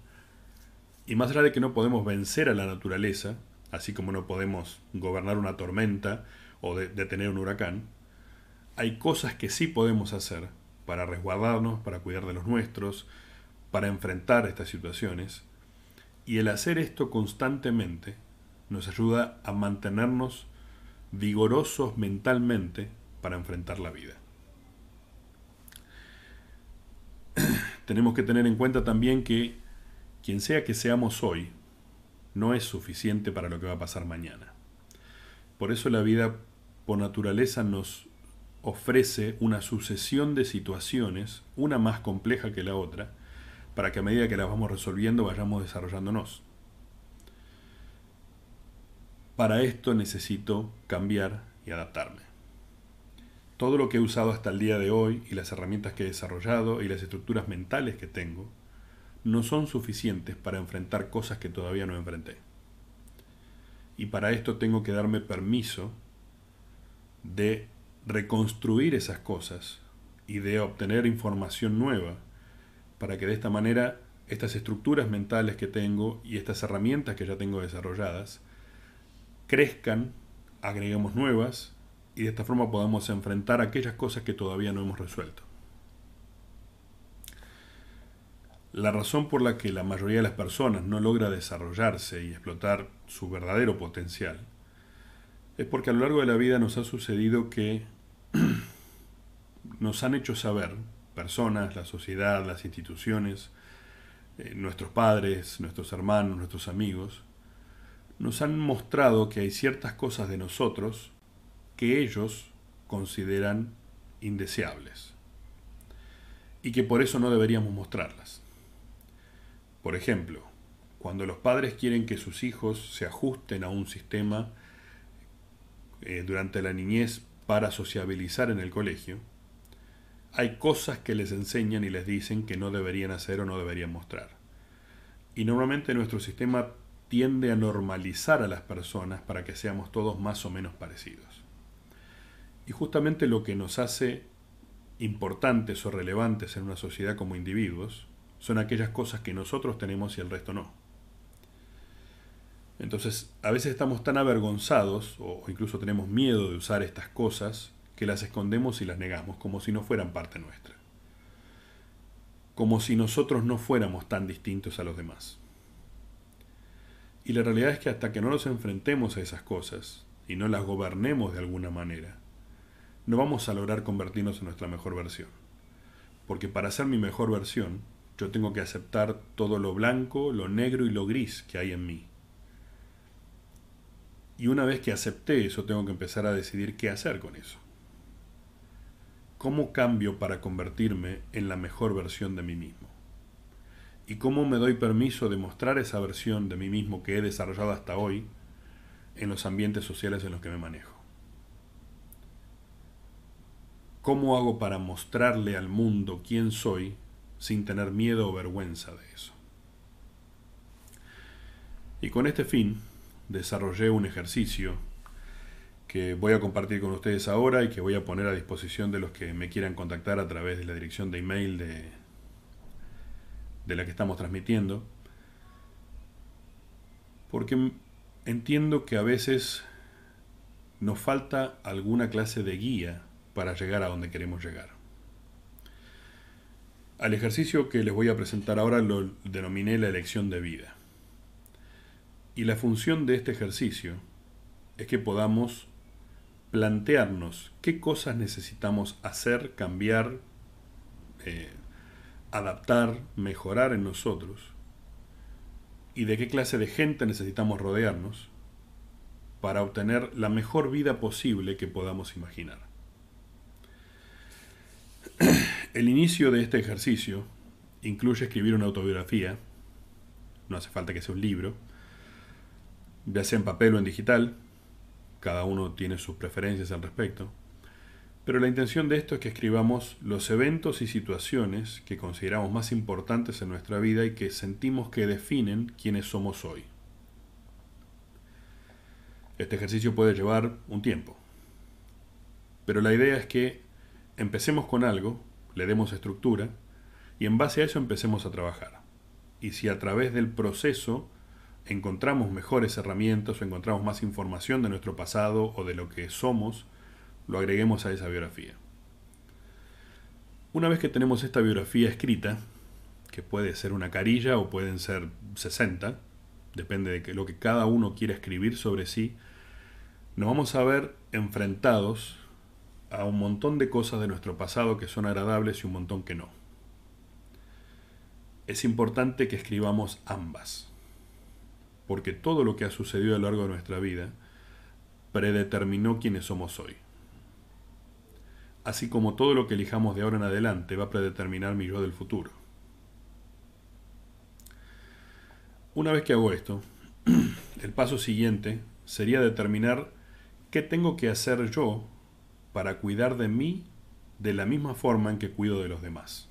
y más allá de que no podemos vencer a la naturaleza, así como no podemos gobernar una tormenta o detener un huracán, hay cosas que sí podemos hacer para resguardarnos, para cuidar de los nuestros, para enfrentar estas situaciones y el hacer esto constantemente nos ayuda a mantenernos vigorosos mentalmente para enfrentar la vida. [CLEARS THROAT] Tenemos que tener en cuenta también que quien sea que seamos hoy no es suficiente para lo que va a pasar mañana. Por eso la vida por naturaleza nos ofrece una sucesión de situaciones, una más compleja que la otra, para que a medida que las vamos resolviendo vayamos desarrollándonos. Para esto necesito cambiar y adaptarme. Todo lo que he usado hasta el día de hoy y las herramientas que he desarrollado y las estructuras mentales que tengo no son suficientes para enfrentar cosas que todavía no enfrenté. Y para esto tengo que darme permiso de reconstruir esas cosas y de obtener información nueva para que de esta manera estas estructuras mentales que tengo y estas herramientas que ya tengo desarrolladas crezcan, agreguemos nuevas y de esta forma podamos enfrentar aquellas cosas que todavía no hemos resuelto. La razón por la que la mayoría de las personas no logra desarrollarse y explotar su verdadero potencial es porque a lo largo de la vida nos ha sucedido que [CLEARS THROAT] nos han hecho saber, personas, la sociedad, las instituciones, eh, nuestros padres, nuestros hermanos, nuestros amigos, nos han mostrado que hay ciertas cosas de nosotros que ellos consideran indeseables y que por eso no deberíamos mostrarlas. Por ejemplo, cuando los padres quieren que sus hijos se ajusten a un sistema eh, durante la niñez para sociabilizar en el colegio, hay cosas que les enseñan y les dicen que no deberían hacer o no deberían mostrar. Y normalmente nuestro sistema tiende a normalizar a las personas para que seamos todos más o menos parecidos. Y justamente lo que nos hace importantes o relevantes en una sociedad como individuos son aquellas cosas que nosotros tenemos y el resto no. Entonces, a veces estamos tan avergonzados o incluso tenemos miedo de usar estas cosas que las escondemos y las negamos como si no fueran parte nuestra. Como si nosotros no fuéramos tan distintos a los demás. Y la realidad es que hasta que no nos enfrentemos a esas cosas y no las gobernemos de alguna manera, no vamos a lograr convertirnos en nuestra mejor versión. Porque para ser mi mejor versión, yo tengo que aceptar todo lo blanco, lo negro y lo gris que hay en mí y una vez que acepté eso, tengo que empezar a decidir qué hacer con eso. ¿Cómo cambio para convertirme en la mejor versión de mí mismo? ¿Y cómo me doy permiso de mostrar esa versión de mí mismo que he desarrollado hasta hoy en los ambientes sociales en los que me manejo? ¿Cómo hago para mostrarle al mundo quién soy sin tener miedo o vergüenza de eso? Y con este fin, desarrollé un ejercicio que voy a compartir con ustedes ahora y que voy a poner a disposición de los que me quieran contactar a través de la dirección de email de, de la que estamos transmitiendo. Porque entiendo que a veces nos falta alguna clase de guía para llegar a donde queremos llegar. Al ejercicio que les voy a presentar ahora lo denominé la elección de vida. Y la función de este ejercicio es que podamos plantearnos qué cosas necesitamos hacer, cambiar, eh, adaptar, mejorar en nosotros y de qué clase de gente necesitamos rodearnos para obtener la mejor vida posible que podamos imaginar. El inicio de este ejercicio incluye escribir una autobiografía, no hace falta que sea un libro, ya sea en papel o en digital, cada uno tiene sus preferencias al respecto, pero la intención de esto es que escribamos los eventos y situaciones que consideramos más importantes en nuestra vida y que sentimos que definen quiénes somos hoy. Este ejercicio puede llevar un tiempo, pero la idea es que empecemos con algo, le demos estructura y en base a eso empecemos a trabajar. Y si a través del proceso encontramos mejores herramientas o encontramos más información de nuestro pasado o de lo que somos, lo agreguemos a esa biografía. Una vez que tenemos esta biografía escrita, que puede ser una carilla o pueden ser 60, depende de lo que cada uno quiera escribir sobre sí, nos vamos a ver enfrentados a un montón de cosas de nuestro pasado que son agradables y un montón que no. Es importante que escribamos ambas, porque todo lo que ha sucedido a lo largo de nuestra vida predeterminó quiénes somos hoy. Así como todo lo que elijamos de ahora en adelante va a predeterminar mi yo del futuro. Una vez que hago esto, [CLEARS THROAT] el paso siguiente sería determinar qué tengo que hacer yo para cuidar de mí de la misma forma en que cuido de los demás.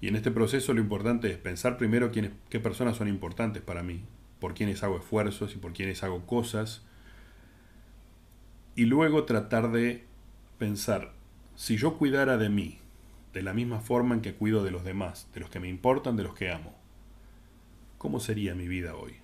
Y en este proceso lo importante es pensar primero quiénes, qué personas son importantes para mí, por quiénes hago esfuerzos y por quiénes hago cosas, y luego tratar de pensar, si yo cuidara de mí de la misma forma en que cuido de los demás, de los que me importan, de los que amo, ¿cómo sería mi vida hoy?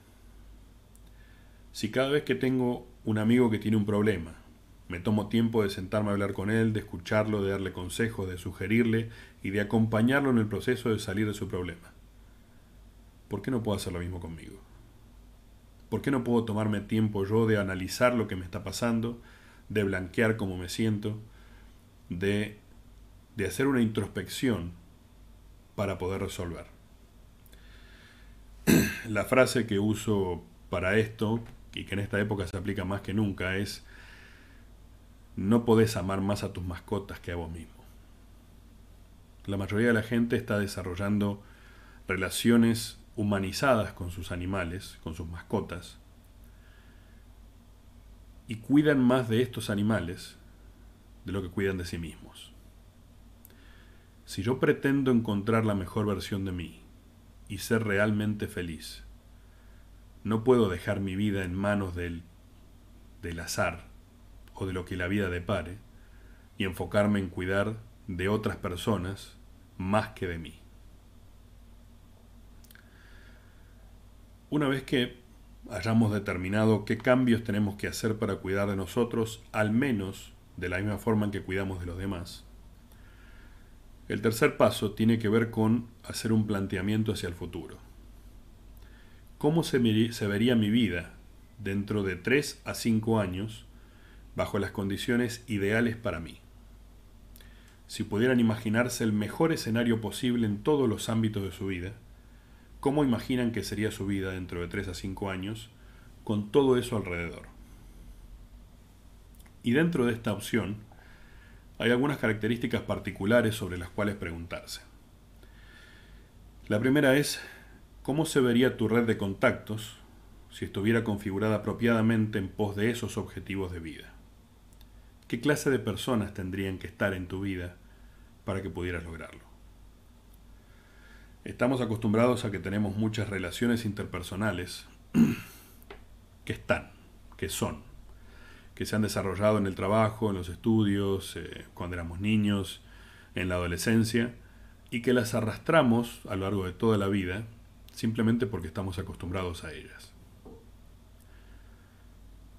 Si cada vez que tengo un amigo que tiene un problema, me tomo tiempo de sentarme a hablar con él, de escucharlo, de darle consejos, de sugerirle y de acompañarlo en el proceso de salir de su problema. ¿Por qué no puedo hacer lo mismo conmigo? ¿Por qué no puedo tomarme tiempo yo de analizar lo que me está pasando, de blanquear cómo me siento, de, de hacer una introspección para poder resolver? [CLEARS THROAT] la frase que uso para esto, y que en esta época se aplica más que nunca, es, no podés amar más a tus mascotas que a vos mismo. La mayoría de la gente está desarrollando relaciones humanizadas con sus animales, con sus mascotas, y cuidan más de estos animales de lo que cuidan de sí mismos. Si yo pretendo encontrar la mejor versión de mí, y ser realmente feliz. No puedo dejar mi vida en manos del, del azar o de lo que la vida depare y enfocarme en cuidar de otras personas más que de mí. Una vez que hayamos determinado qué cambios tenemos que hacer para cuidar de nosotros, al menos de la misma forma en que cuidamos de los demás, el tercer paso tiene que ver con hacer un planteamiento hacia el futuro. ¿Cómo se, vería mi vida dentro de 3 a 5 años bajo las condiciones ideales para mí? Si pudieran imaginarse el mejor escenario posible en todos los ámbitos de su vida, ¿cómo imaginan que sería su vida dentro de 3 a 5 años con todo eso alrededor? Y dentro de esta opción, hay algunas características particulares sobre las cuales preguntarse. La primera es, ¿cómo se vería tu red de contactos si estuviera configurada apropiadamente en pos de esos objetivos de vida? ¿Qué clase de personas tendrían que estar en tu vida para que pudieras lograrlo? Estamos acostumbrados a que tenemos muchas relaciones interpersonales [CLEARS THROAT] que están, que son, que se han desarrollado en el trabajo, en los estudios, eh, cuando éramos niños, en la adolescencia, y que las arrastramos a lo largo de toda la vida simplemente porque estamos acostumbrados a ellas.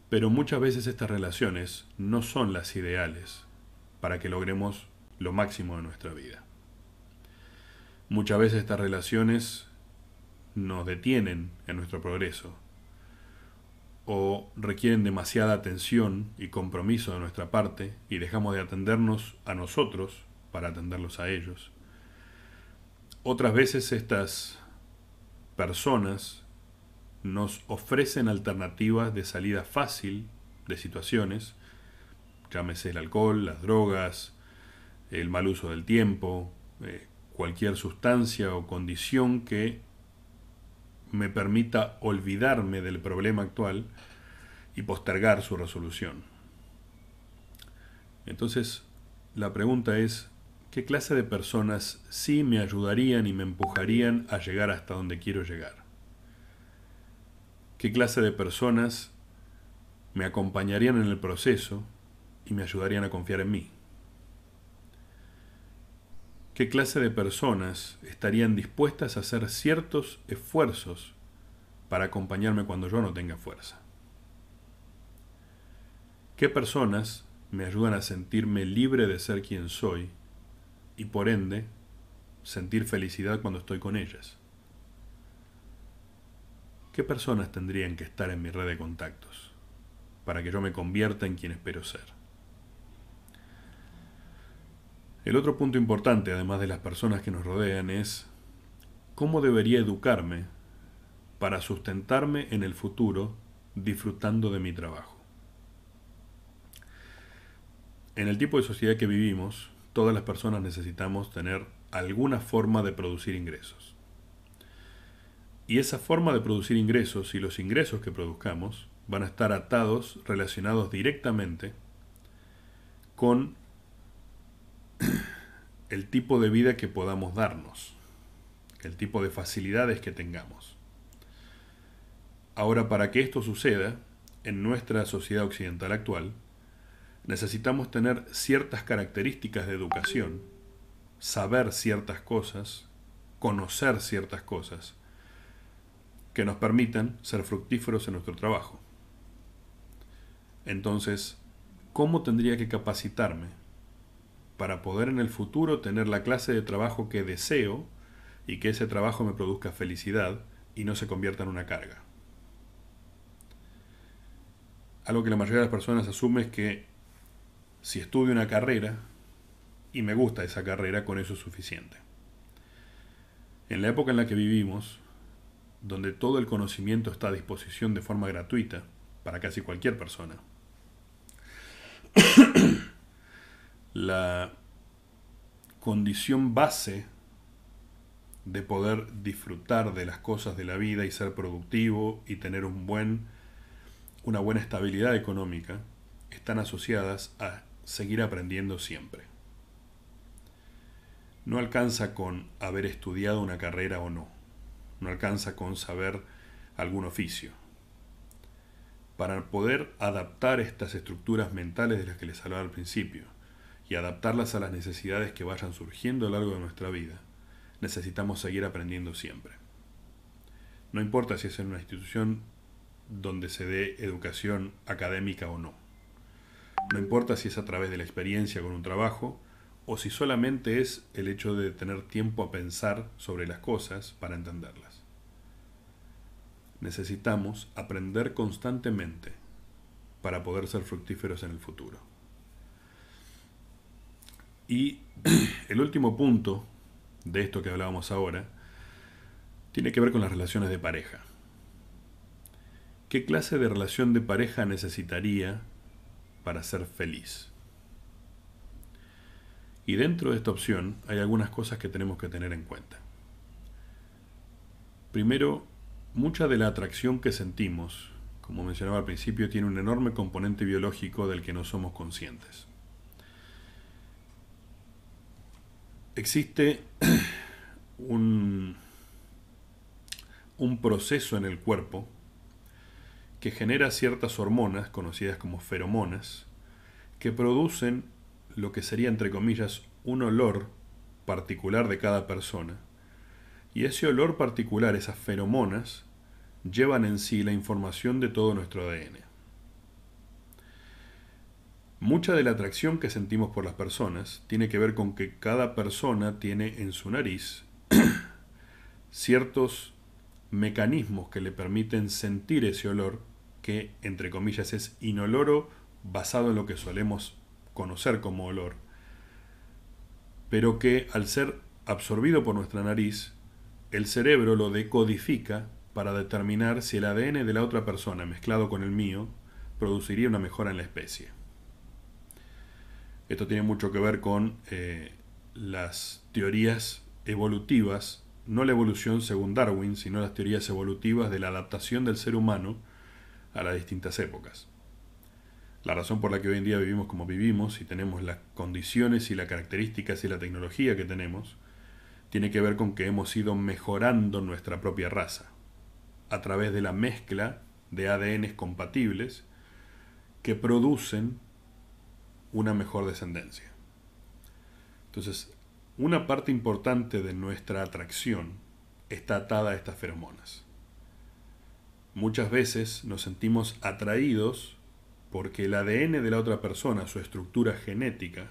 Pero muchas veces estas relaciones no son las ideales para que logremos lo máximo de nuestra vida. Muchas veces estas relaciones nos detienen en nuestro progreso o requieren demasiada atención y compromiso de nuestra parte y dejamos de atendernos a nosotros para atenderlos a ellos. Otras veces estas personas nos ofrecen alternativas de salida fácil de situaciones, llámese el alcohol, las drogas, el mal uso del tiempo, eh, cualquier sustancia o condición que me permita olvidarme del problema actual y postergar su resolución. Entonces, la pregunta es, ¿qué clase de personas sí me ayudarían y me empujarían a llegar hasta donde quiero llegar? ¿Qué clase de personas me acompañarían en el proceso y me ayudarían a confiar en mí? qué clase de personas estarían dispuestas a hacer ciertos esfuerzos para acompañarme cuando yo no tenga fuerza. ¿Qué personas me ayudan a sentirme libre de ser quien soy y por ende sentir felicidad cuando estoy con ellas. ¿Qué personas tendrían que estar en mi red de contactos para que yo me convierta en quien espero ser? El otro punto importante, además de las personas que nos rodean, es cómo debería educarme para sustentarme en el futuro disfrutando de mi trabajo. En el tipo de sociedad que vivimos, todas las personas necesitamos tener alguna forma de producir ingresos. Y esa forma de producir ingresos y los ingresos que produzcamos van a estar atados, relacionados directamente con [COUGHS] el tipo de vida que podamos darnos, el tipo de facilidades que tengamos. Ahora, para que esto suceda, en nuestra sociedad occidental actual, necesitamos tener ciertas características de educación, saber ciertas cosas, conocer ciertas cosas, que nos permitan ser fructíferos en nuestro trabajo. Entonces, ¿cómo tendría que capacitarme para poder en el futuro tener la clase de trabajo que deseo y que ese trabajo me produzca felicidad y no se convierta en una carga? algo que la mayoría de las personas asume es que si estudio una carrera y me gusta esa carrera, con eso es suficiente. En la época en la que vivimos, donde todo el conocimiento está a disposición de forma gratuita para casi cualquier persona, [COUGHS] la condición base de poder disfrutar de las cosas de la vida y ser productivo y tener una buena estabilidad económica están asociadas a seguir aprendiendo siempre. No alcanza con haber estudiado una carrera o no. No alcanza con saber algún oficio. Para poder adaptar estas estructuras mentales de las que les hablaba al principio y adaptarlas a las necesidades que vayan surgiendo a lo largo de nuestra vida, necesitamos seguir aprendiendo siempre. No importa si es en una institución donde se dé educación académica o no. No importa si es a través de la experiencia con un trabajo o si solamente es el hecho de tener tiempo a pensar sobre las cosas para entenderlas. Necesitamos aprender constantemente para poder ser fructíferos en el futuro. Y [CLEARS THROAT] el último punto de esto que hablábamos ahora tiene que ver con las relaciones de pareja. ¿Qué clase de relación de pareja necesitaría para ser feliz? Y dentro de esta opción hay algunas cosas que tenemos que tener en cuenta. Primero, mucha de la atracción que sentimos, como mencionaba al principio, tiene un enorme componente biológico del que no somos conscientes. Existe [CLEARS THROAT] un, un proceso en el cuerpo que genera ciertas hormonas, conocidas como feromonas, que producen lo que sería, entre comillas, un olor particular de cada persona. Y ese olor particular, esas feromonas, llevan en sí la información de todo nuestro ADN. Mucha de la atracción que sentimos por las personas tiene que ver con que cada persona tiene en su nariz [CLEARS THROAT] ciertos mecanismos que le permiten sentir ese olor que, entre comillas, es inoloro basado en lo que solemos conocer como olor, pero que al ser absorbido por nuestra nariz, el cerebro lo decodifica para determinar si el ADN de la otra persona mezclado con el mío produciría una mejora en la especie. Esto tiene mucho que ver con eh, las teorías evolutivas no la evolución según Darwin, sino las teorías evolutivas de la adaptación del ser humano a las distintas épocas. La razón por la que hoy en día vivimos como vivimos y tenemos las condiciones y las características y la tecnología que tenemos, tiene que ver con que hemos ido mejorando nuestra propia raza a través de la mezcla de ADNs compatibles que producen una mejor descendencia. Entonces, una parte importante de nuestra atracción está atada a estas feromonas. Muchas veces nos sentimos atraídos porque el ADN de la otra persona, su estructura genética,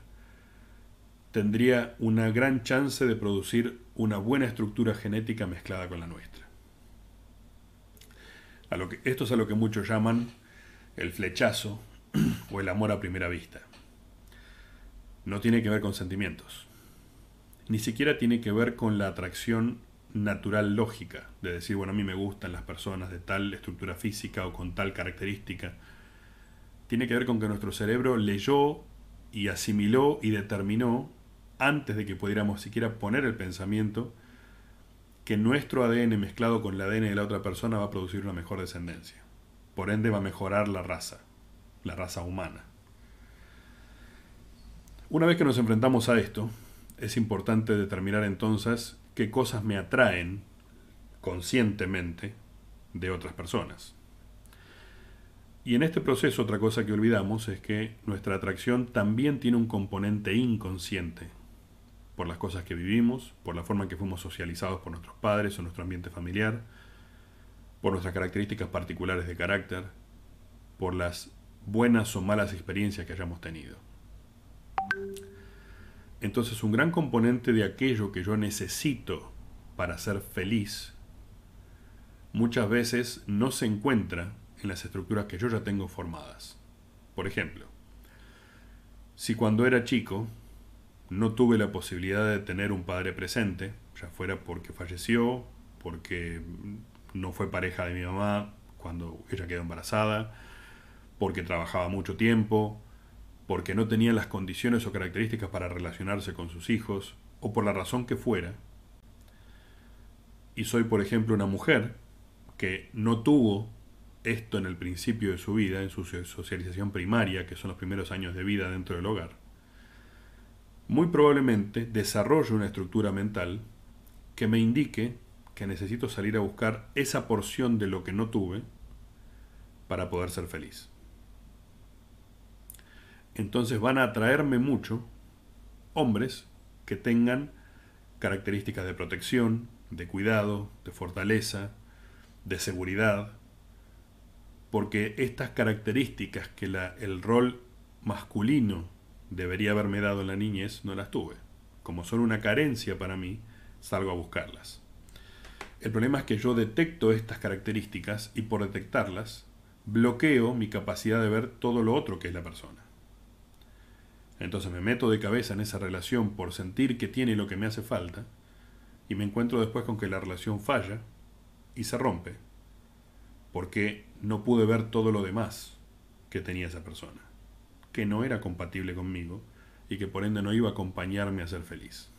tendría una gran chance de producir una buena estructura genética mezclada con la nuestra. Esto es a lo que muchos llaman el flechazo [CLEARS THROAT] o el amor a primera vista. No tiene que ver con sentimientos. Ni siquiera tiene que ver con la atracción natural lógica, de decir, bueno, a mí me gustan las personas de tal estructura física o con tal característica. Tiene que ver con que nuestro cerebro leyó y asimiló y determinó, antes de que pudiéramos siquiera poner el pensamiento, que nuestro ADN mezclado con el ADN de la otra persona va a producir una mejor descendencia. Por ende va a mejorar la raza, la raza humana. Una vez que nos enfrentamos a esto, es importante determinar entonces qué cosas me atraen conscientemente de otras personas. Y en este proceso otra cosa que olvidamos es que nuestra atracción también tiene un componente inconsciente, por las cosas que vivimos, por la forma en que fuimos socializados por nuestros padres o nuestro ambiente familiar, por nuestras características particulares de carácter, por las buenas o malas experiencias que hayamos tenido. Entonces un gran componente de aquello que yo necesito para ser feliz muchas veces no se encuentra en las estructuras que yo ya tengo formadas. Por ejemplo, si cuando era chico no tuve la posibilidad de tener un padre presente, ya fuera porque falleció, porque no fue pareja de mi mamá cuando ella quedó embarazada, porque trabajaba mucho tiempo, porque no tenía las condiciones o características para relacionarse con sus hijos, o por la razón que fuera, y soy, por ejemplo, una mujer que no tuvo esto en el principio de su vida, en su socialización primaria, que son los primeros años de vida dentro del hogar, muy probablemente desarrollo una estructura mental que me indique que necesito salir a buscar esa porción de lo que no tuve para poder ser feliz. Entonces van a atraerme mucho hombres que tengan características de protección, de cuidado, de fortaleza, de seguridad, porque estas características que la, el rol masculino debería haberme dado en la niñez no las tuve. Como son una carencia para mí, salgo a buscarlas. El problema es que yo detecto estas características y por detectarlas bloqueo mi capacidad de ver todo lo otro que es la persona. Entonces me meto de cabeza en esa relación por sentir que tiene lo que me hace falta y me encuentro después con que la relación falla y se rompe porque no pude ver todo lo demás que tenía esa persona, que no era compatible conmigo y que por ende no iba a acompañarme a ser feliz.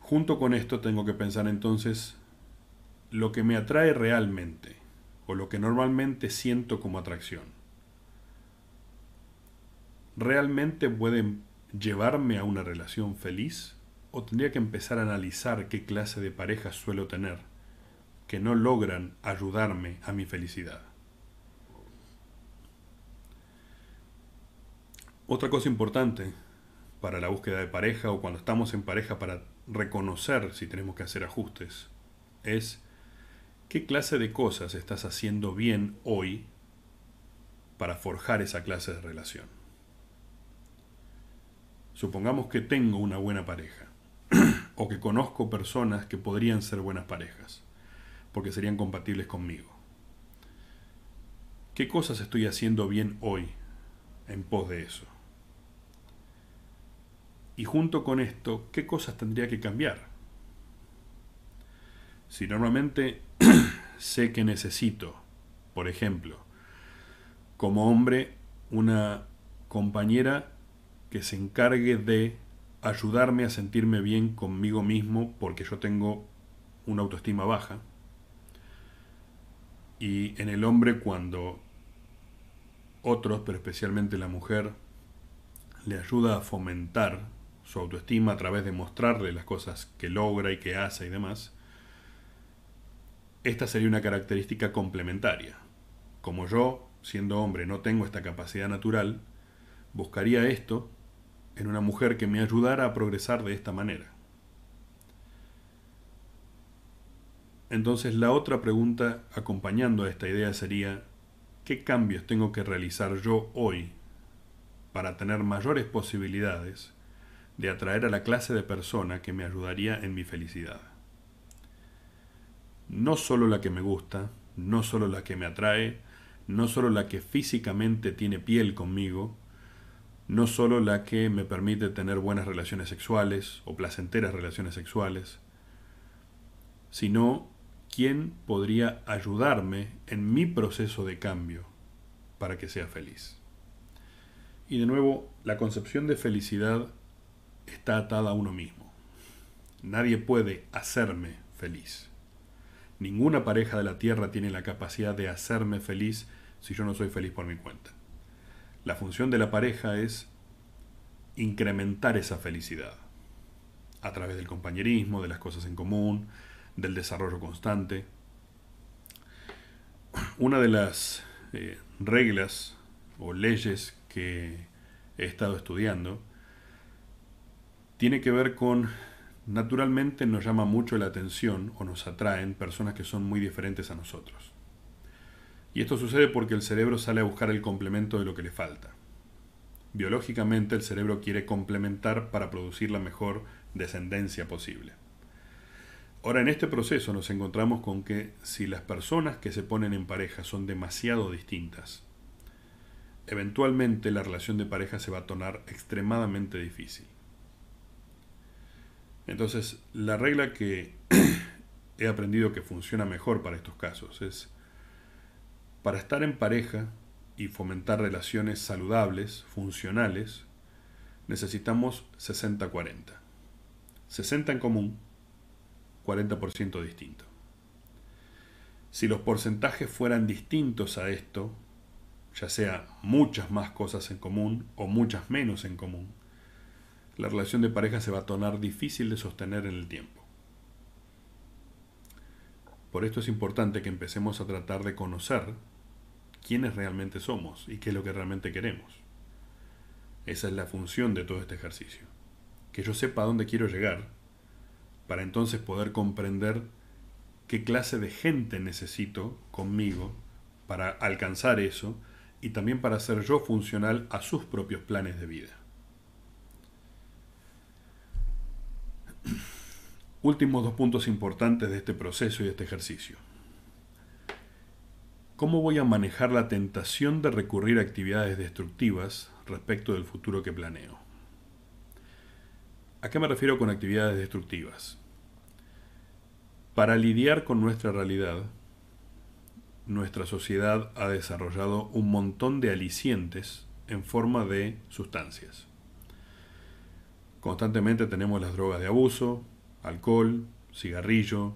Junto con esto tengo que pensar entonces lo que me atrae realmente o lo que normalmente siento como atracción ¿realmente pueden llevarme a una relación feliz? ¿O tendría que empezar a analizar qué clase de parejas suelo tener que no logran ayudarme a mi felicidad? Otra cosa importante para la búsqueda de pareja o cuando estamos en pareja para reconocer si tenemos que hacer ajustes es qué clase de cosas estás haciendo bien hoy para forjar esa clase de relación. Supongamos que tengo una buena pareja [CLEARS THROAT] o que conozco personas que podrían ser buenas parejas porque serían compatibles conmigo. ¿Qué cosas estoy haciendo bien hoy en pos de eso? Y junto con esto, ¿qué cosas tendría que cambiar? Si normalmente [CLEARS THROAT] sé que necesito, por ejemplo, como hombre, una compañera que se encargue de ayudarme a sentirme bien conmigo mismo porque yo tengo una autoestima baja. Y en el hombre cuando otros, pero especialmente la mujer, le ayuda a fomentar su autoestima a través de mostrarle las cosas que logra y que hace y demás, esta sería una característica complementaria. Como yo, siendo hombre, no tengo esta capacidad natural, buscaría esto en una mujer que me ayudara a progresar de esta manera. Entonces la otra pregunta acompañando a esta idea sería, ¿qué cambios tengo que realizar yo hoy para tener mayores posibilidades de atraer a la clase de persona que me ayudaría en mi felicidad. No solo la que me gusta, no solo la que me atrae, no solo la que físicamente tiene piel conmigo, no solo la que me permite tener buenas relaciones sexuales o placenteras relaciones sexuales, sino quién podría ayudarme en mi proceso de cambio para que sea feliz. Y de nuevo, la concepción de felicidad está atada a uno mismo. Nadie puede hacerme feliz. Ninguna pareja de la tierra tiene la capacidad de hacerme feliz si yo no soy feliz por mi cuenta. La función de la pareja es incrementar esa felicidad a través del compañerismo, de las cosas en común, del desarrollo constante. Una de las eh, reglas o leyes que he estado estudiando tiene que ver con, naturalmente nos llama mucho la atención o nos atraen personas que son muy diferentes a nosotros. Y esto sucede porque el cerebro sale a buscar el complemento de lo que le falta. Biológicamente el cerebro quiere complementar para producir la mejor descendencia posible. Ahora, en este proceso nos encontramos con que si las personas que se ponen en pareja son demasiado distintas, eventualmente la relación de pareja se va a tornar extremadamente difícil. Entonces, la regla que [CLEARS THROAT] he aprendido que funciona mejor para estos casos es, para estar en pareja y fomentar relaciones saludables, funcionales, necesitamos 60-40. 60 en común, 40% distinto. Si los porcentajes fueran distintos a esto, ya sea muchas más cosas en común o muchas menos en común, la relación de pareja se va a tornar difícil de sostener en el tiempo. Por esto es importante que empecemos a tratar de conocer quiénes realmente somos y qué es lo que realmente queremos. Esa es la función de todo este ejercicio. Que yo sepa dónde quiero llegar para entonces poder comprender qué clase de gente necesito conmigo para alcanzar eso y también para ser yo funcional a sus propios planes de vida. [CLEARS THROAT] Últimos dos puntos importantes de este proceso y de este ejercicio. ¿Cómo voy a manejar la tentación de recurrir a actividades destructivas respecto del futuro que planeo? ¿A qué me refiero con actividades destructivas? Para lidiar con nuestra realidad, nuestra sociedad ha desarrollado un montón de alicientes en forma de sustancias. Constantemente tenemos las drogas de abuso, alcohol, cigarrillo,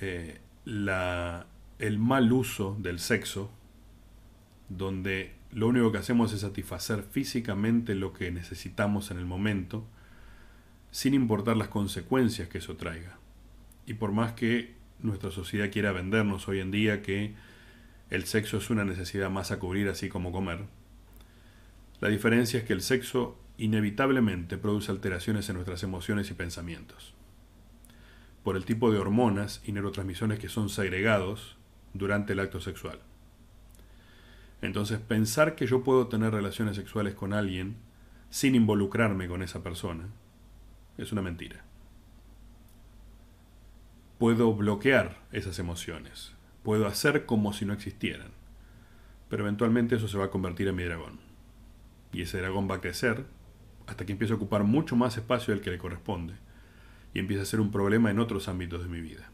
eh, el mal uso del sexo, donde lo único que hacemos es satisfacer físicamente lo que necesitamos en el momento, sin importar las consecuencias que eso traiga. Y por más que nuestra sociedad quiera vendernos hoy en día que el sexo es una necesidad más a cubrir así como comer, la diferencia es que el sexo inevitablemente produce alteraciones en nuestras emociones y pensamientos, por el tipo de hormonas y neurotransmisiones que son segregados durante el acto sexual. Entonces, pensar que yo puedo tener relaciones sexuales con alguien sin involucrarme con esa persona es una mentira. Puedo bloquear esas emociones, puedo hacer como si no existieran, pero eventualmente eso se va a convertir en mi dragón. Y ese dragón va a crecer hasta que empiece a ocupar mucho más espacio del que le corresponde y empieza a ser un problema en otros ámbitos de mi vida.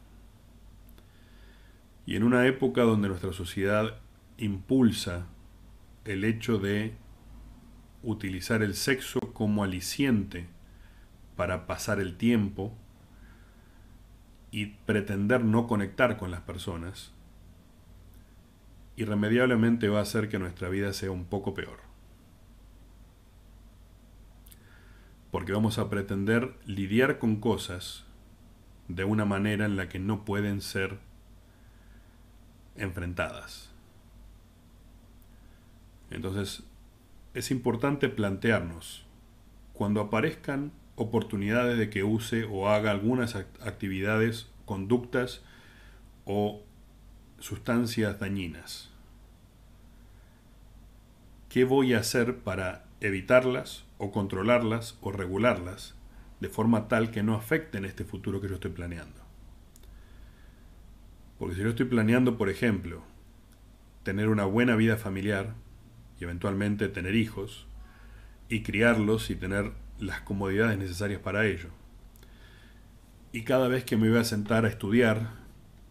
Y en una época donde nuestra sociedad impulsa el hecho de utilizar el sexo como aliciente para pasar el tiempo y pretender no conectar con las personas, irremediablemente va a hacer que nuestra vida sea un poco peor. porque vamos a pretender lidiar con cosas de una manera en la que no pueden ser enfrentadas. Entonces, es importante plantearnos, cuando aparezcan oportunidades de que use o haga algunas actividades, conductas o sustancias dañinas, qué voy a hacer para evitarlas o controlarlas o regularlas de forma tal que no afecten este futuro que yo estoy planeando. Porque si yo estoy planeando, por ejemplo, tener una buena vida familiar y eventualmente tener hijos y criarlos y tener las comodidades necesarias para ello. Y cada vez que me voy a sentar a estudiar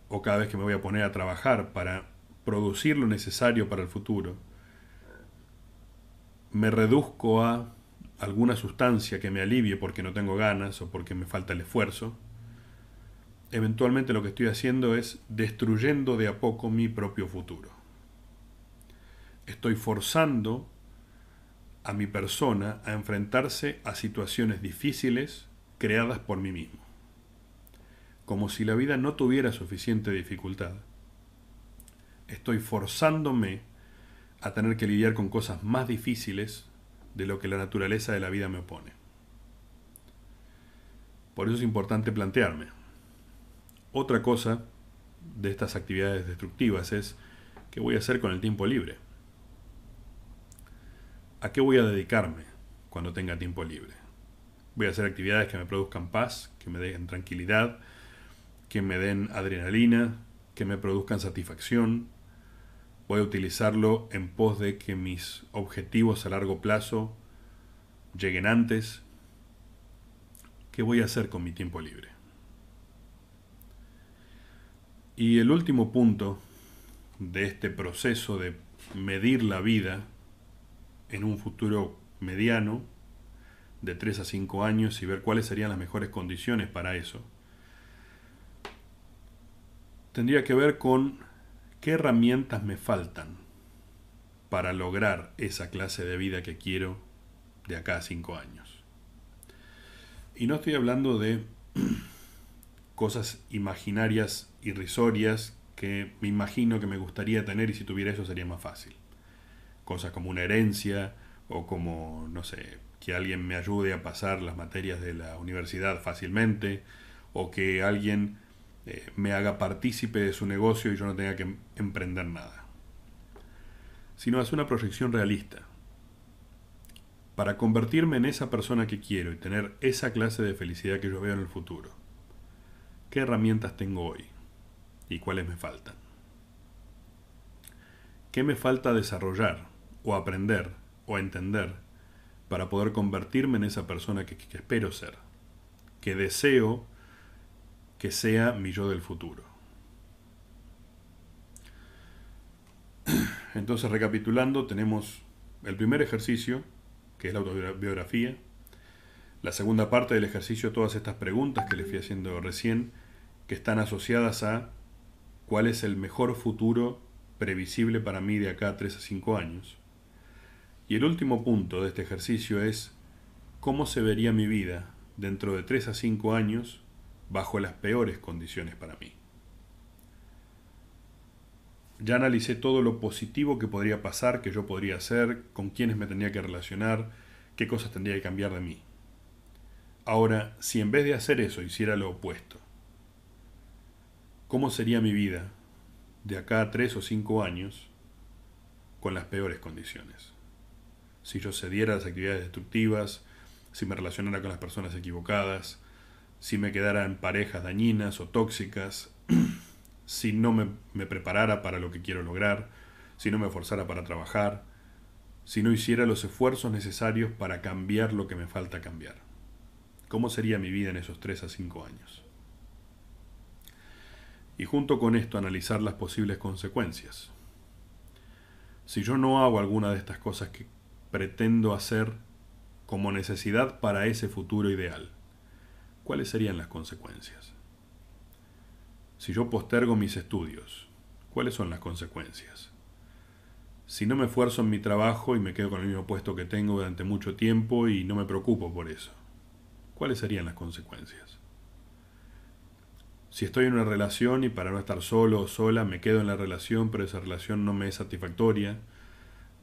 o cada vez que me voy a poner a trabajar para producir lo necesario para el futuro, me reduzco a alguna sustancia que me alivie porque no tengo ganas o porque me falta el esfuerzo, eventualmente lo que estoy haciendo es destruyendo de a poco mi propio futuro. Estoy forzando a mi persona a enfrentarse a situaciones difíciles creadas por mí mismo, como si la vida no tuviera suficiente dificultad. Estoy forzándome a tener que lidiar con cosas más difíciles de lo que la naturaleza de la vida me opone. Por eso es importante plantearme. Otra cosa de estas actividades destructivas es qué voy a hacer con el tiempo libre. ¿A qué voy a dedicarme cuando tenga tiempo libre? Voy a hacer actividades que me produzcan paz, que me den tranquilidad, que me den adrenalina, que me produzcan satisfacción. Voy a utilizarlo en pos de que mis objetivos a largo plazo lleguen antes. ¿Qué voy a hacer con mi tiempo libre? Y el último punto de este proceso de medir la vida en un futuro mediano de 3 a 5 años y ver cuáles serían las mejores condiciones para eso, tendría que ver con qué herramientas me faltan para lograr esa clase de vida que quiero de acá a 5 años. Y no estoy hablando de [CLEARS THROAT] cosas imaginarias, irrisorias, que me imagino que me gustaría tener y si tuviera eso sería más fácil cosas como una herencia o como, no sé, que alguien me ayude a pasar las materias de la universidad fácilmente o que alguien eh, me haga partícipe de su negocio y yo no tenga que emprender nada. Sino es una proyección realista. Para convertirme en esa persona que quiero y tener esa clase de felicidad que yo veo en el futuro, ¿qué herramientas tengo hoy? ¿Y cuáles me faltan? ¿Qué me falta desarrollar o aprender o entender para poder convertirme en esa persona que, espero ser, que deseo que sea mi yo del futuro. [CLEARS THROAT] Entonces, recapitulando, tenemos el primer ejercicio, que es la autobiografía, la segunda parte del ejercicio, todas estas preguntas que les fui haciendo recién, que están asociadas a cuál es el mejor futuro previsible para mí de acá a 3 a 5 años. Y el último punto de este ejercicio es cómo se vería mi vida dentro de 3 a 5 años bajo las peores condiciones para mí. Ya analicé todo lo positivo que podría pasar, que yo podría hacer, con quiénes me tendría que relacionar, qué cosas tendría que cambiar de mí. Ahora, si en vez de hacer eso hiciera lo opuesto, ¿cómo sería mi vida de acá a 3 o 5 años con las peores condiciones? Si yo cediera a las actividades destructivas, si me relacionara con las personas equivocadas, si me quedara en parejas dañinas o tóxicas, [CLEARS THROAT] si no me, preparara para lo que quiero lograr, si no me forzara para trabajar, si no hiciera los esfuerzos necesarios para cambiar lo que me falta cambiar. ¿Cómo sería mi vida en esos 3 a 5 años? Y junto con esto analizar las posibles consecuencias. Si yo no hago alguna de estas cosas que pretendo hacer como necesidad para ese futuro ideal? ¿Cuáles serían las consecuencias? Si yo postergo mis estudios, ¿cuáles son las consecuencias? Si no me esfuerzo en mi trabajo y me quedo con el mismo puesto que tengo durante mucho tiempo y no me preocupo por eso, ¿cuáles serían las consecuencias? Si estoy en una relación y para no estar solo o sola me quedo en la relación pero esa relación no me es satisfactoria,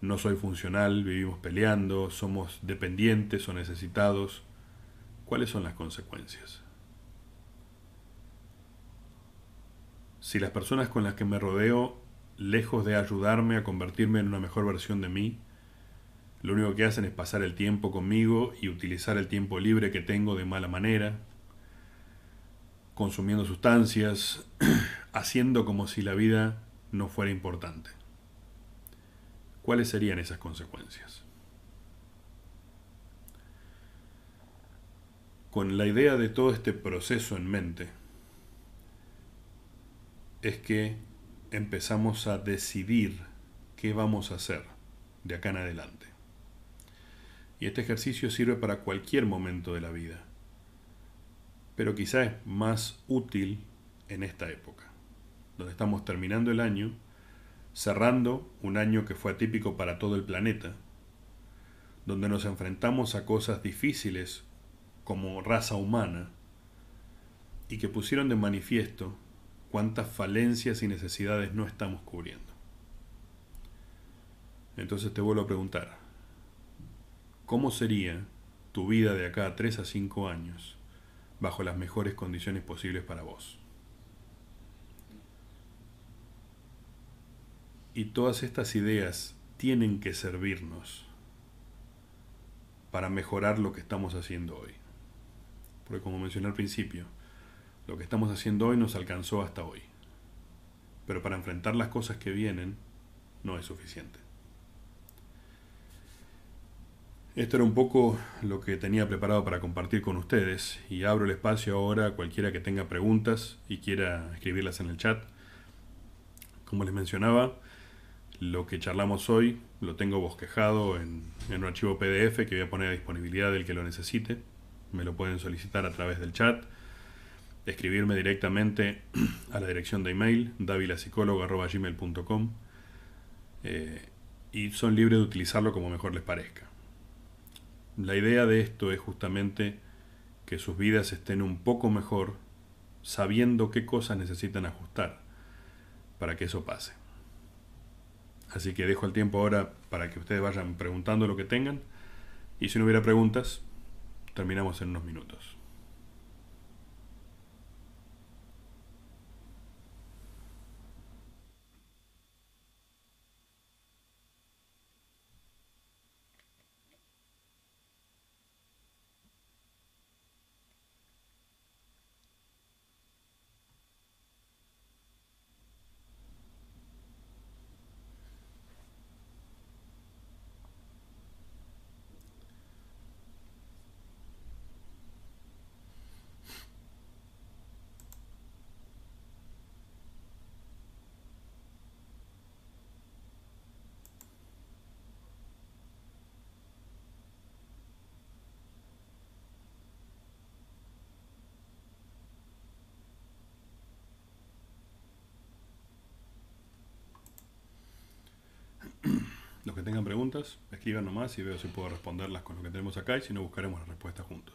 no soy funcional, vivimos peleando, somos dependientes o necesitados. ¿Cuáles son las consecuencias? Si las personas con las que me rodeo, lejos de ayudarme a convertirme en una mejor versión de mí, Lo único que hacen es pasar el tiempo conmigo y utilizar el tiempo libre que tengo de mala manera, consumiendo sustancias, [CLEARS THROAT] haciendo como si la vida no fuera importante. ¿Cuáles serían esas consecuencias? Con la idea de todo este proceso en mente, es que empezamos a decidir qué vamos a hacer de acá en adelante. Y este ejercicio sirve para cualquier momento de la vida, pero quizá es más útil en esta época, donde estamos terminando el año, cerrando un año que fue atípico para todo el planeta, donde nos enfrentamos a cosas difíciles como raza humana y que pusieron de manifiesto cuántas falencias y necesidades no estamos cubriendo. Entonces te vuelvo a preguntar, ¿cómo sería tu vida de acá a 3 a 5 años bajo las mejores condiciones posibles para vos? Y todas estas ideas tienen que servirnos para mejorar lo que estamos haciendo hoy. Porque como mencioné al principio, lo que estamos haciendo hoy nos alcanzó hasta hoy. Pero para enfrentar las cosas que vienen, no es suficiente. Esto era un poco lo que tenía preparado para compartir con ustedes y abro el espacio ahora a cualquiera que tenga preguntas y quiera escribirlas en el chat. Como les mencionaba, lo que charlamos hoy lo tengo bosquejado en, un archivo PDF que voy a poner a disponibilidad del que lo necesite. Me lo pueden solicitar a través del chat escribirme directamente [CLEARS THROAT] a la dirección de email davilasicólogo.gmail.com eh, y son libres de utilizarlo como mejor les parezca. La idea de esto es justamente que sus vidas estén un poco mejor sabiendo qué cosas necesitan ajustar para que eso pase. Así que dejo el tiempo ahora para que ustedes vayan preguntando lo que tengan y si no hubiera preguntas, terminamos en unos minutos. Los que tengan preguntas, escriban nomás y veo si puedo responderlas con lo que tenemos acá y si no buscaremos la respuesta juntos.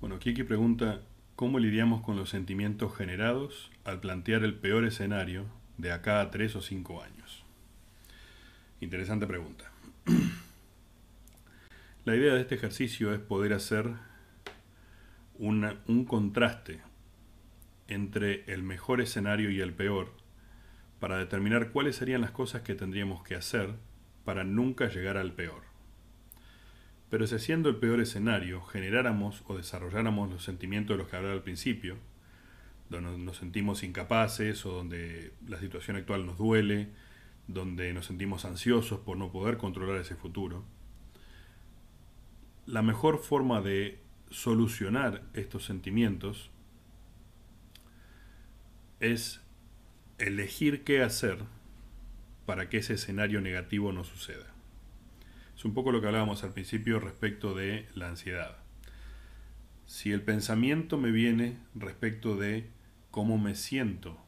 Bueno, Kiki pregunta, ¿Cómo lidiamos con los sentimientos generados al plantear el peor escenario de acá a tres o cinco años? Interesante pregunta. [CLEARS THROAT] La idea de este ejercicio es poder hacer un contraste entre el mejor escenario y el peor para determinar cuáles serían las cosas que tendríamos que hacer para nunca llegar al peor. Pero si siendo el peor escenario generáramos o desarrolláramos los sentimientos de los que hablaba al principio, donde nos sentimos incapaces o donde la situación actual nos duele, donde nos sentimos ansiosos por no poder controlar ese futuro, la mejor forma de solucionar estos sentimientos es elegir qué hacer para que ese escenario negativo no suceda. Es un poco lo que hablábamos al principio respecto de la ansiedad. Si el pensamiento me viene respecto de cómo me siento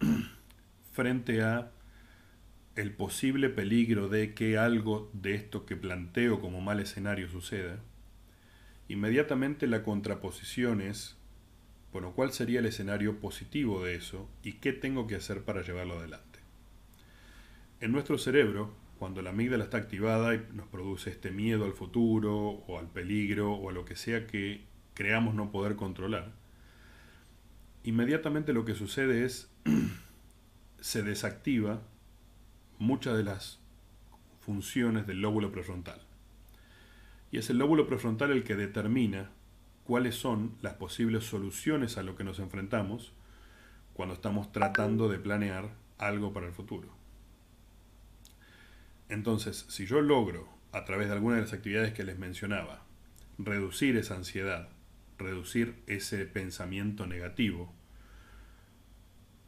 [CLEARS THROAT] frente a el posible peligro de que algo de esto que planteo como mal escenario suceda, inmediatamente la contraposición es, bueno, ¿cuál sería el escenario positivo de eso y qué tengo que hacer para llevarlo adelante? En nuestro cerebro, cuando la amígdala está activada y nos produce este miedo al futuro o al peligro o a lo que sea que creamos no poder controlar, inmediatamente lo que sucede es [CLEARS THROAT] se desactiva muchas de las funciones del lóbulo prefrontal. Y es el lóbulo prefrontal el que determina cuáles son las posibles soluciones a lo que nos enfrentamos cuando estamos tratando de planear algo para el futuro. Entonces, si yo logro, a través de alguna de las actividades que les mencionaba, reducir esa ansiedad, reducir ese pensamiento negativo,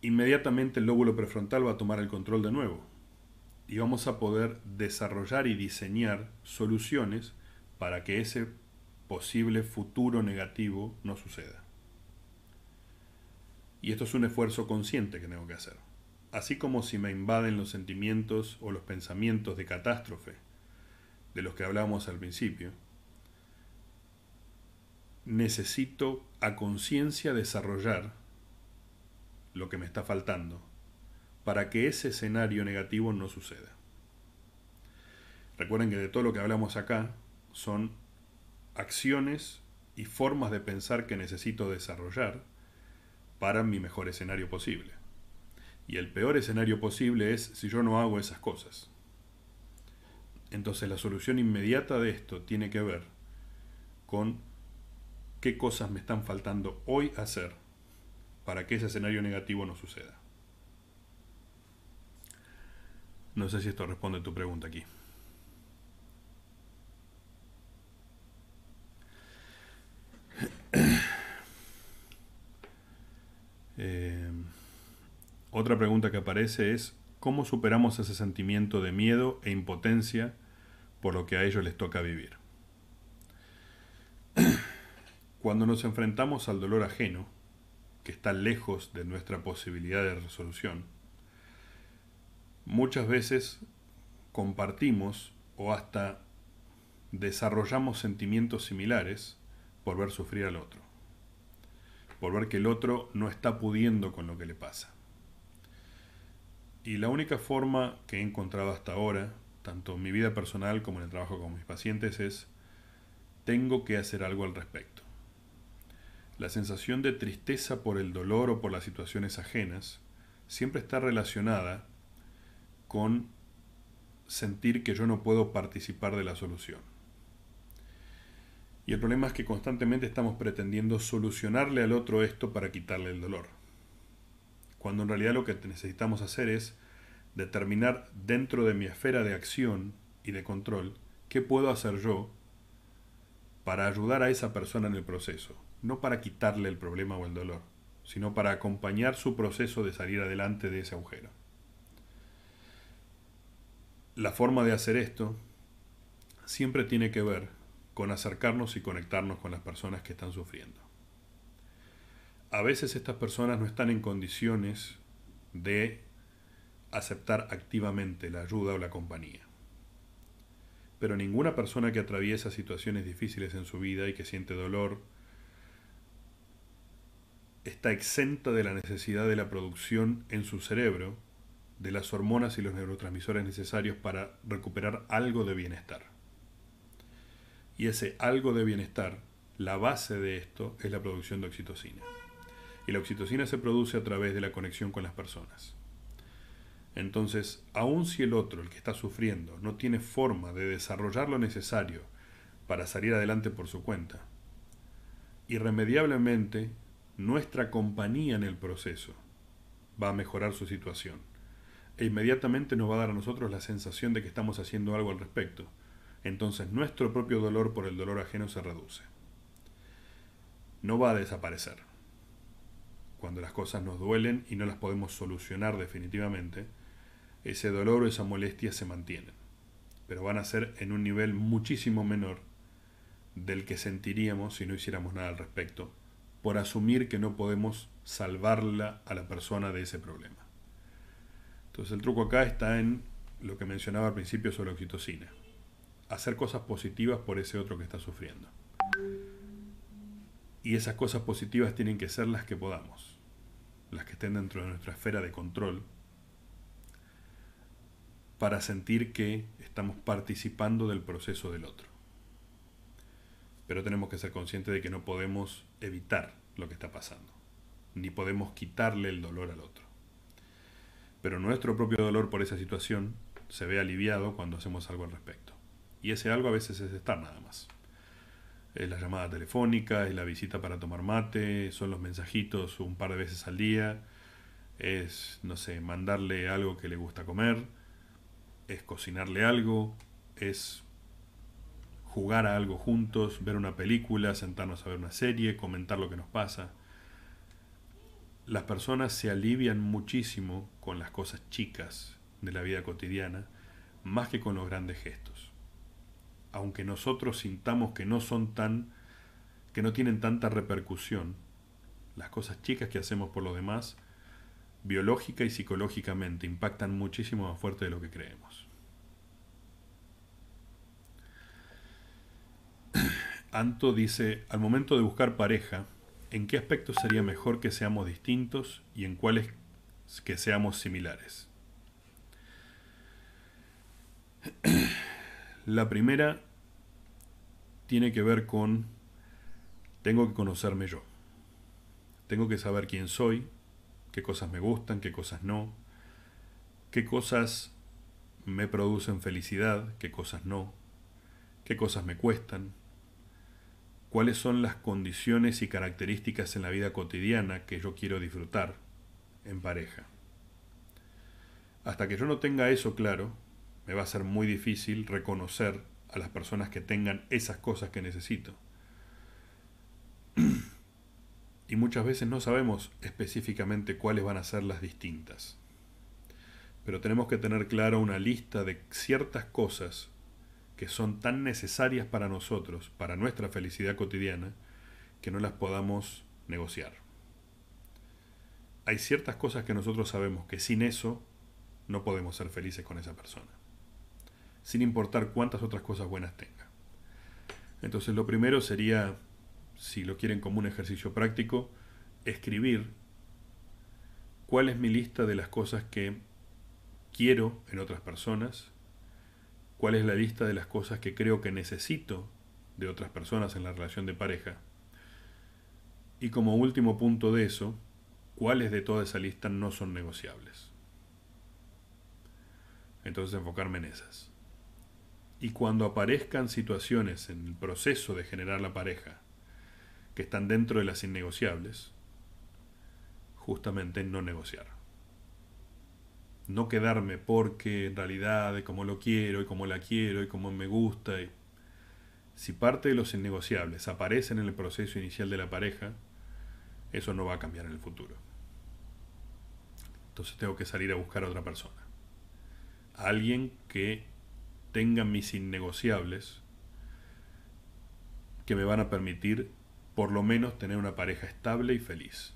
inmediatamente el lóbulo prefrontal va a tomar el control de nuevo y vamos a poder desarrollar y diseñar soluciones para que ese posible futuro negativo no suceda. Y esto es un esfuerzo consciente que tengo que hacer. Así como si me invaden los sentimientos o los pensamientos de catástrofe, de los que hablábamos al principio, necesito a conciencia desarrollar lo que me está faltando para que ese escenario negativo no suceda. Recuerden que de todo lo que hablamos acá son acciones y formas de pensar que necesito desarrollar para mi mejor escenario posible. Y el peor escenario posible es si yo no hago esas cosas. Entonces la solución inmediata de esto tiene que ver con qué cosas me están faltando hoy hacer para que ese escenario negativo no suceda. No sé si esto responde a tu pregunta aquí. [COUGHS] Eh, otra pregunta que aparece es, ¿cómo superamos ese sentimiento de miedo e impotencia por lo que a ellos les toca vivir? [CLEARS THROAT] Cuando nos enfrentamos al dolor ajeno, que está lejos de nuestra posibilidad de resolución, muchas veces compartimos o hasta desarrollamos sentimientos similares por ver sufrir al otro por ver que el otro no está pudiendo con lo que le pasa. Y la única forma que he encontrado hasta ahora, tanto en mi vida personal como en el trabajo con mis pacientes, es tengo que hacer algo al respecto. La sensación de tristeza por el dolor o por las situaciones ajenas siempre está relacionada con sentir que yo no puedo participar de la solución. Y el problema es que constantemente estamos pretendiendo solucionarle al otro esto para quitarle el dolor. Cuando en realidad lo que necesitamos hacer es determinar dentro de mi esfera de acción y de control qué puedo hacer yo para ayudar a esa persona en el proceso, no para quitarle el problema o el dolor, sino para acompañar su proceso de salir adelante de ese agujero. La forma de hacer esto siempre tiene que ver con acercarnos y conectarnos con las personas que están sufriendo. A veces estas personas no están en condiciones de aceptar activamente la ayuda o la compañía. Pero ninguna persona que atraviesa situaciones difíciles en su vida y que siente dolor está exenta de la necesidad de la producción en su cerebro de las hormonas y los neurotransmisores necesarios para recuperar algo de bienestar. Y ese algo de bienestar, la base de esto es la producción de oxitocina. Y la oxitocina se produce a través de la conexión con las personas. Entonces, aun si el otro, el que está sufriendo, no tiene forma de desarrollar lo necesario para salir adelante por su cuenta, irremediablemente nuestra compañía en el proceso va a mejorar su situación e inmediatamente nos va a dar a nosotros la sensación de que estamos haciendo algo al respecto entonces nuestro propio dolor por el dolor ajeno se reduce. No va a desaparecer. Cuando las cosas nos duelen y no las podemos solucionar definitivamente, ese dolor o esa molestia se mantienen, pero van a ser en un nivel muchísimo menor del que sentiríamos si no hiciéramos nada al respecto, por asumir que no podemos salvarla a la persona de ese problema. Entonces el truco acá está en lo que mencionaba al principio sobre la oxitocina hacer cosas positivas por ese otro que está sufriendo. Y esas cosas positivas tienen que ser las que podamos, las que estén dentro de nuestra esfera de control, para sentir que estamos participando del proceso del otro. Pero tenemos que ser conscientes de que no podemos evitar lo que está pasando, ni podemos quitarle el dolor al otro. Pero nuestro propio dolor por esa situación se ve aliviado cuando hacemos algo al respecto. Y ese algo a veces es estar nada más. Es la llamada telefónica, es la visita para tomar mate, son los mensajitos un par de veces al día, es, no sé, mandarle algo que le gusta comer, es cocinarle algo, es jugar a algo juntos, ver una película, sentarnos a ver una serie, comentar lo que nos pasa. Las personas se alivian muchísimo con las cosas chicas de la vida cotidiana, más que con los grandes gestos. Aunque nosotros sintamos que no son tan que no tienen tanta repercusión, las cosas chicas que hacemos por los demás biológica y psicológicamente impactan muchísimo más fuerte de lo que creemos. [CLEARS THROAT] Anto dice, al momento de buscar pareja, ¿en qué aspectos sería mejor que seamos distintos y en cuáles que seamos similares? [CLEARS THROAT] La primera tiene que ver con, tengo que conocerme yo. Tengo que saber quién soy, qué cosas me gustan, qué cosas no, qué cosas me producen felicidad, qué cosas no, qué cosas me cuestan, cuáles son las condiciones y características en la vida cotidiana que yo quiero disfrutar en pareja. Hasta que yo no tenga eso claro, me va a ser muy difícil reconocer a las personas que tengan esas cosas que necesito y muchas veces no sabemos específicamente cuáles van a ser las distintas. Pero tenemos que tener clara una lista de ciertas cosas que son tan necesarias para nosotros, para nuestra felicidad cotidiana, que no las podamos negociar. Hay ciertas cosas que nosotros sabemos que sin eso no podemos ser felices con esa persona, sin importar cuántas otras cosas buenas tenga. Entonces lo primero sería si lo quieren como un ejercicio práctico, escribir cuál es mi lista de las cosas que quiero en otras personas, cuál es la lista de las cosas que creo que necesito de otras personas en la relación de pareja. Y como último punto de eso, cuáles de toda esa lista no son negociables. Entonces enfocarme en esas. Y cuando aparezcan situaciones en el proceso de generar la pareja que están dentro de las innegociables, justamente no negociar. No quedarme porque en realidad de cómo lo quiero y cómo la quiero y cómo me gusta. Y... Si parte de los innegociables aparecen en el proceso inicial de la pareja, eso no va a cambiar en el futuro. Entonces tengo que salir a buscar a otra persona. alguien que tenga mis innegociables que me van a permitir por lo menos tener una pareja estable y feliz.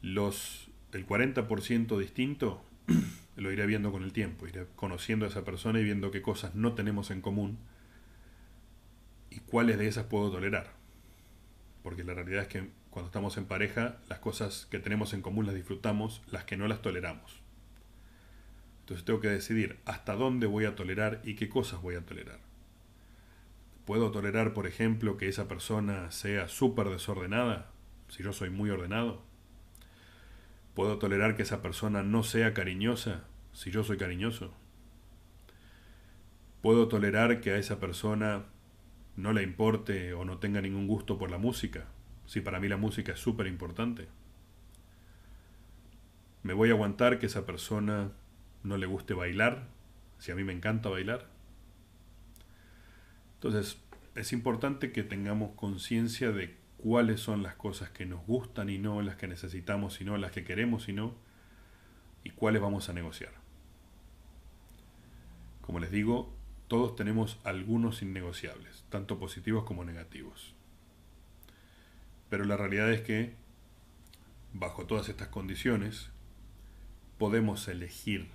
Los, el 40% distinto [CLEARS THROAT] lo iré viendo con el tiempo, iré conociendo a esa persona y viendo qué cosas no tenemos en común y cuáles de esas puedo tolerar. Porque la realidad es que cuando estamos en pareja, las cosas que tenemos en común las disfrutamos, las que no las toleramos. Entonces tengo que decidir hasta dónde voy a tolerar y qué cosas voy a tolerar. ¿Puedo tolerar, por ejemplo, que esa persona sea súper desordenada si yo soy muy ordenado? ¿Puedo tolerar que esa persona no sea cariñosa si yo soy cariñoso? ¿Puedo tolerar que a esa persona no le importe o no tenga ningún gusto por la música, si para mí la música es súper importante? ¿Me voy a aguantar que esa persona no le guste bailar, si a mí me encanta bailar? Entonces, es importante que tengamos conciencia de cuáles son las cosas que nos gustan y no, las que necesitamos y no, las que queremos y no, y cuáles vamos a negociar. Como les digo, todos tenemos algunos innegociables, tanto positivos como negativos. Pero la realidad es que, bajo todas estas condiciones, podemos elegir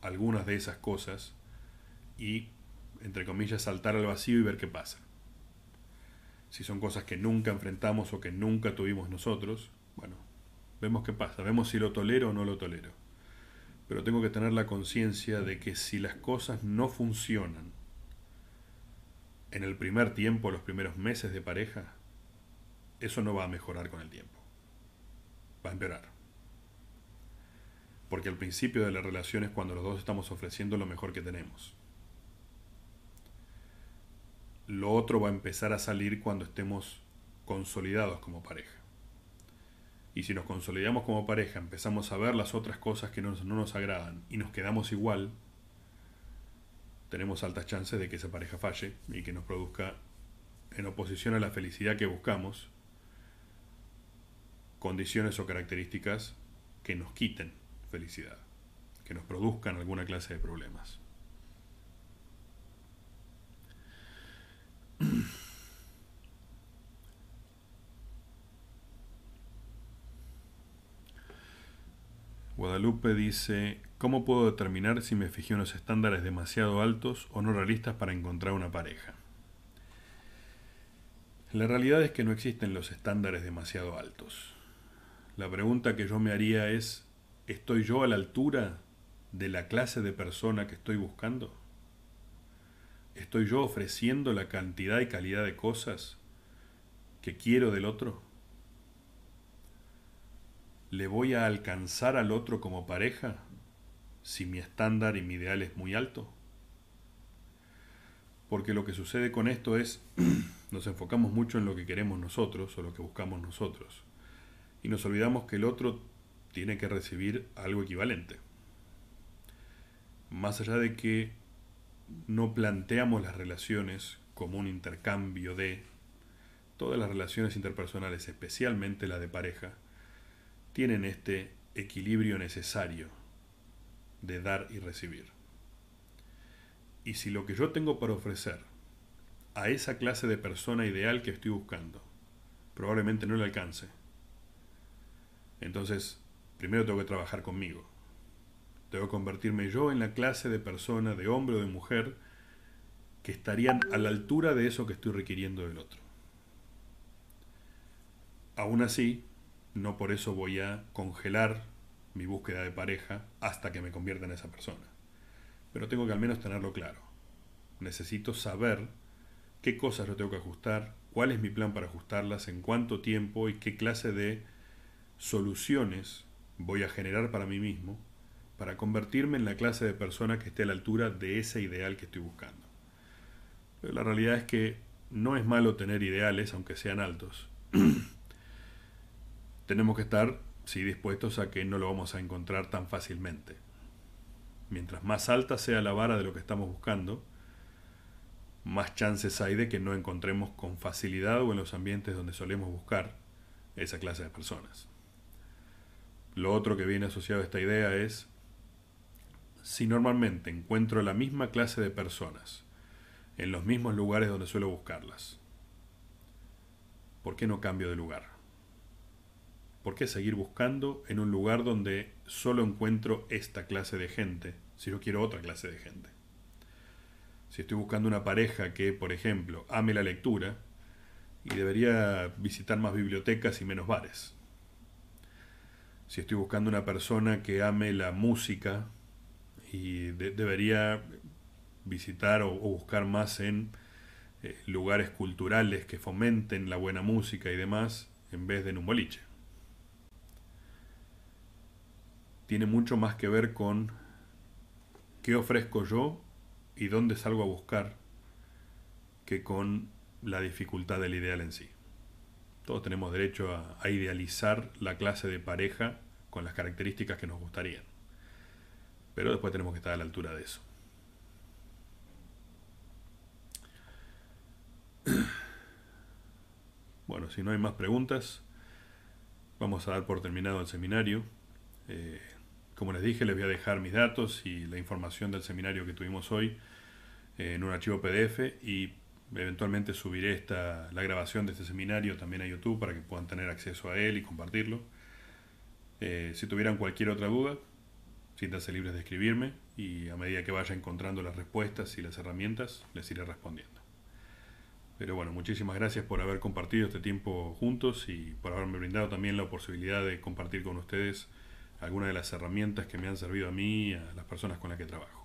algunas de esas cosas y entre comillas, saltar al vacío y ver qué pasa. Si son cosas que nunca enfrentamos o que nunca tuvimos nosotros, bueno, vemos qué pasa, vemos si lo tolero o no lo tolero. Pero tengo que tener la conciencia de que si las cosas no funcionan en el primer tiempo, los primeros meses de pareja, eso no va a mejorar con el tiempo. Va a empeorar. Porque al principio de la relación es cuando los dos estamos ofreciendo lo mejor que tenemos. Lo otro va a empezar a salir cuando estemos consolidados como pareja. Y si nos consolidamos como pareja, empezamos a ver las otras cosas que no, no nos agradan y nos quedamos igual, tenemos altas chances de que esa pareja falle y que nos produzca, en oposición a la felicidad que buscamos, condiciones o características que nos quiten felicidad, que nos produzcan alguna clase de problemas. [CLEARS THROAT] Guadalupe dice, ¿cómo puedo determinar si me fijé unos estándares demasiado altos o no realistas para encontrar una pareja? La realidad es que no existen los estándares demasiado altos. La pregunta que yo me haría es, ¿estoy yo a la altura de la clase de persona que estoy buscando? ¿Estoy yo ofreciendo la cantidad y calidad de cosas que quiero del otro? ¿Le voy a alcanzar al otro como pareja si mi estándar y mi ideal es muy alto? Porque lo que sucede con esto es, [CLEARS THROAT] nos enfocamos mucho en lo que queremos nosotros o lo que buscamos nosotros y nos olvidamos que el otro tiene que recibir algo equivalente. Más allá de que no planteamos las relaciones como un intercambio de todas las relaciones interpersonales, especialmente la de pareja, tienen este equilibrio necesario de dar y recibir. Y si lo que yo tengo para ofrecer a esa clase de persona ideal que estoy buscando probablemente no le alcance, entonces, primero tengo que trabajar conmigo. Tengo que convertirme yo en la clase de persona, de hombre o de mujer, que estarían a la altura de eso que estoy requiriendo del otro. Aún así, no por eso voy a congelar mi búsqueda de pareja hasta que me convierta en esa persona. Pero tengo que al menos tenerlo claro. Necesito saber qué cosas yo tengo que ajustar, cuál es mi plan para ajustarlas, en cuánto tiempo y qué clase de soluciones voy a generar para mí mismo para convertirme en la clase de persona que esté a la altura de ese ideal que estoy buscando. Pero la realidad es que no es malo tener ideales, aunque sean altos. [CLEARS THROAT] Tenemos que estar, sí, dispuestos a que no lo vamos a encontrar tan fácilmente. Mientras más alta sea la vara de lo que estamos buscando, más chances hay de que no encontremos con facilidad o en los ambientes donde solemos buscar esa clase de personas. Lo otro que viene asociado a esta idea es, si normalmente encuentro la misma clase de personas en los mismos lugares donde suelo buscarlas, ¿por qué no cambio de lugar? ¿Por qué seguir buscando en un lugar donde solo encuentro esta clase de gente si yo quiero otra clase de gente? Si estoy buscando una pareja que, por ejemplo, ame la lectura y debería visitar más bibliotecas y menos bares si estoy buscando una persona que ame la música y debería visitar o, buscar más en eh, lugares culturales que fomenten la buena música y demás en vez de en un boliche. Tiene mucho más que ver con qué ofrezco yo y dónde salgo a buscar que con la dificultad del ideal en sí. Todos tenemos derecho a, idealizar la clase de pareja con las características que nos gustarían. Pero después tenemos que estar a la altura de eso. [CLEARS THROAT] Bueno, si no hay más preguntas, vamos a dar por terminado el seminario. Eh, como les dije, les voy a dejar mis datos y la información del seminario que tuvimos hoy en un archivo PDF y Eventualmente subiré esta, la grabación de este seminario también a YouTube para que puedan tener acceso a él y compartirlo. Eh, si tuvieran cualquier otra duda, siéntanse libres de escribirme y a medida que vaya encontrando las respuestas y las herramientas, les iré respondiendo. Pero bueno, muchísimas gracias por haber compartido este tiempo juntos y por haberme brindado también la posibilidad de compartir con ustedes algunas de las herramientas que me han servido a mí y a las personas con las que trabajo.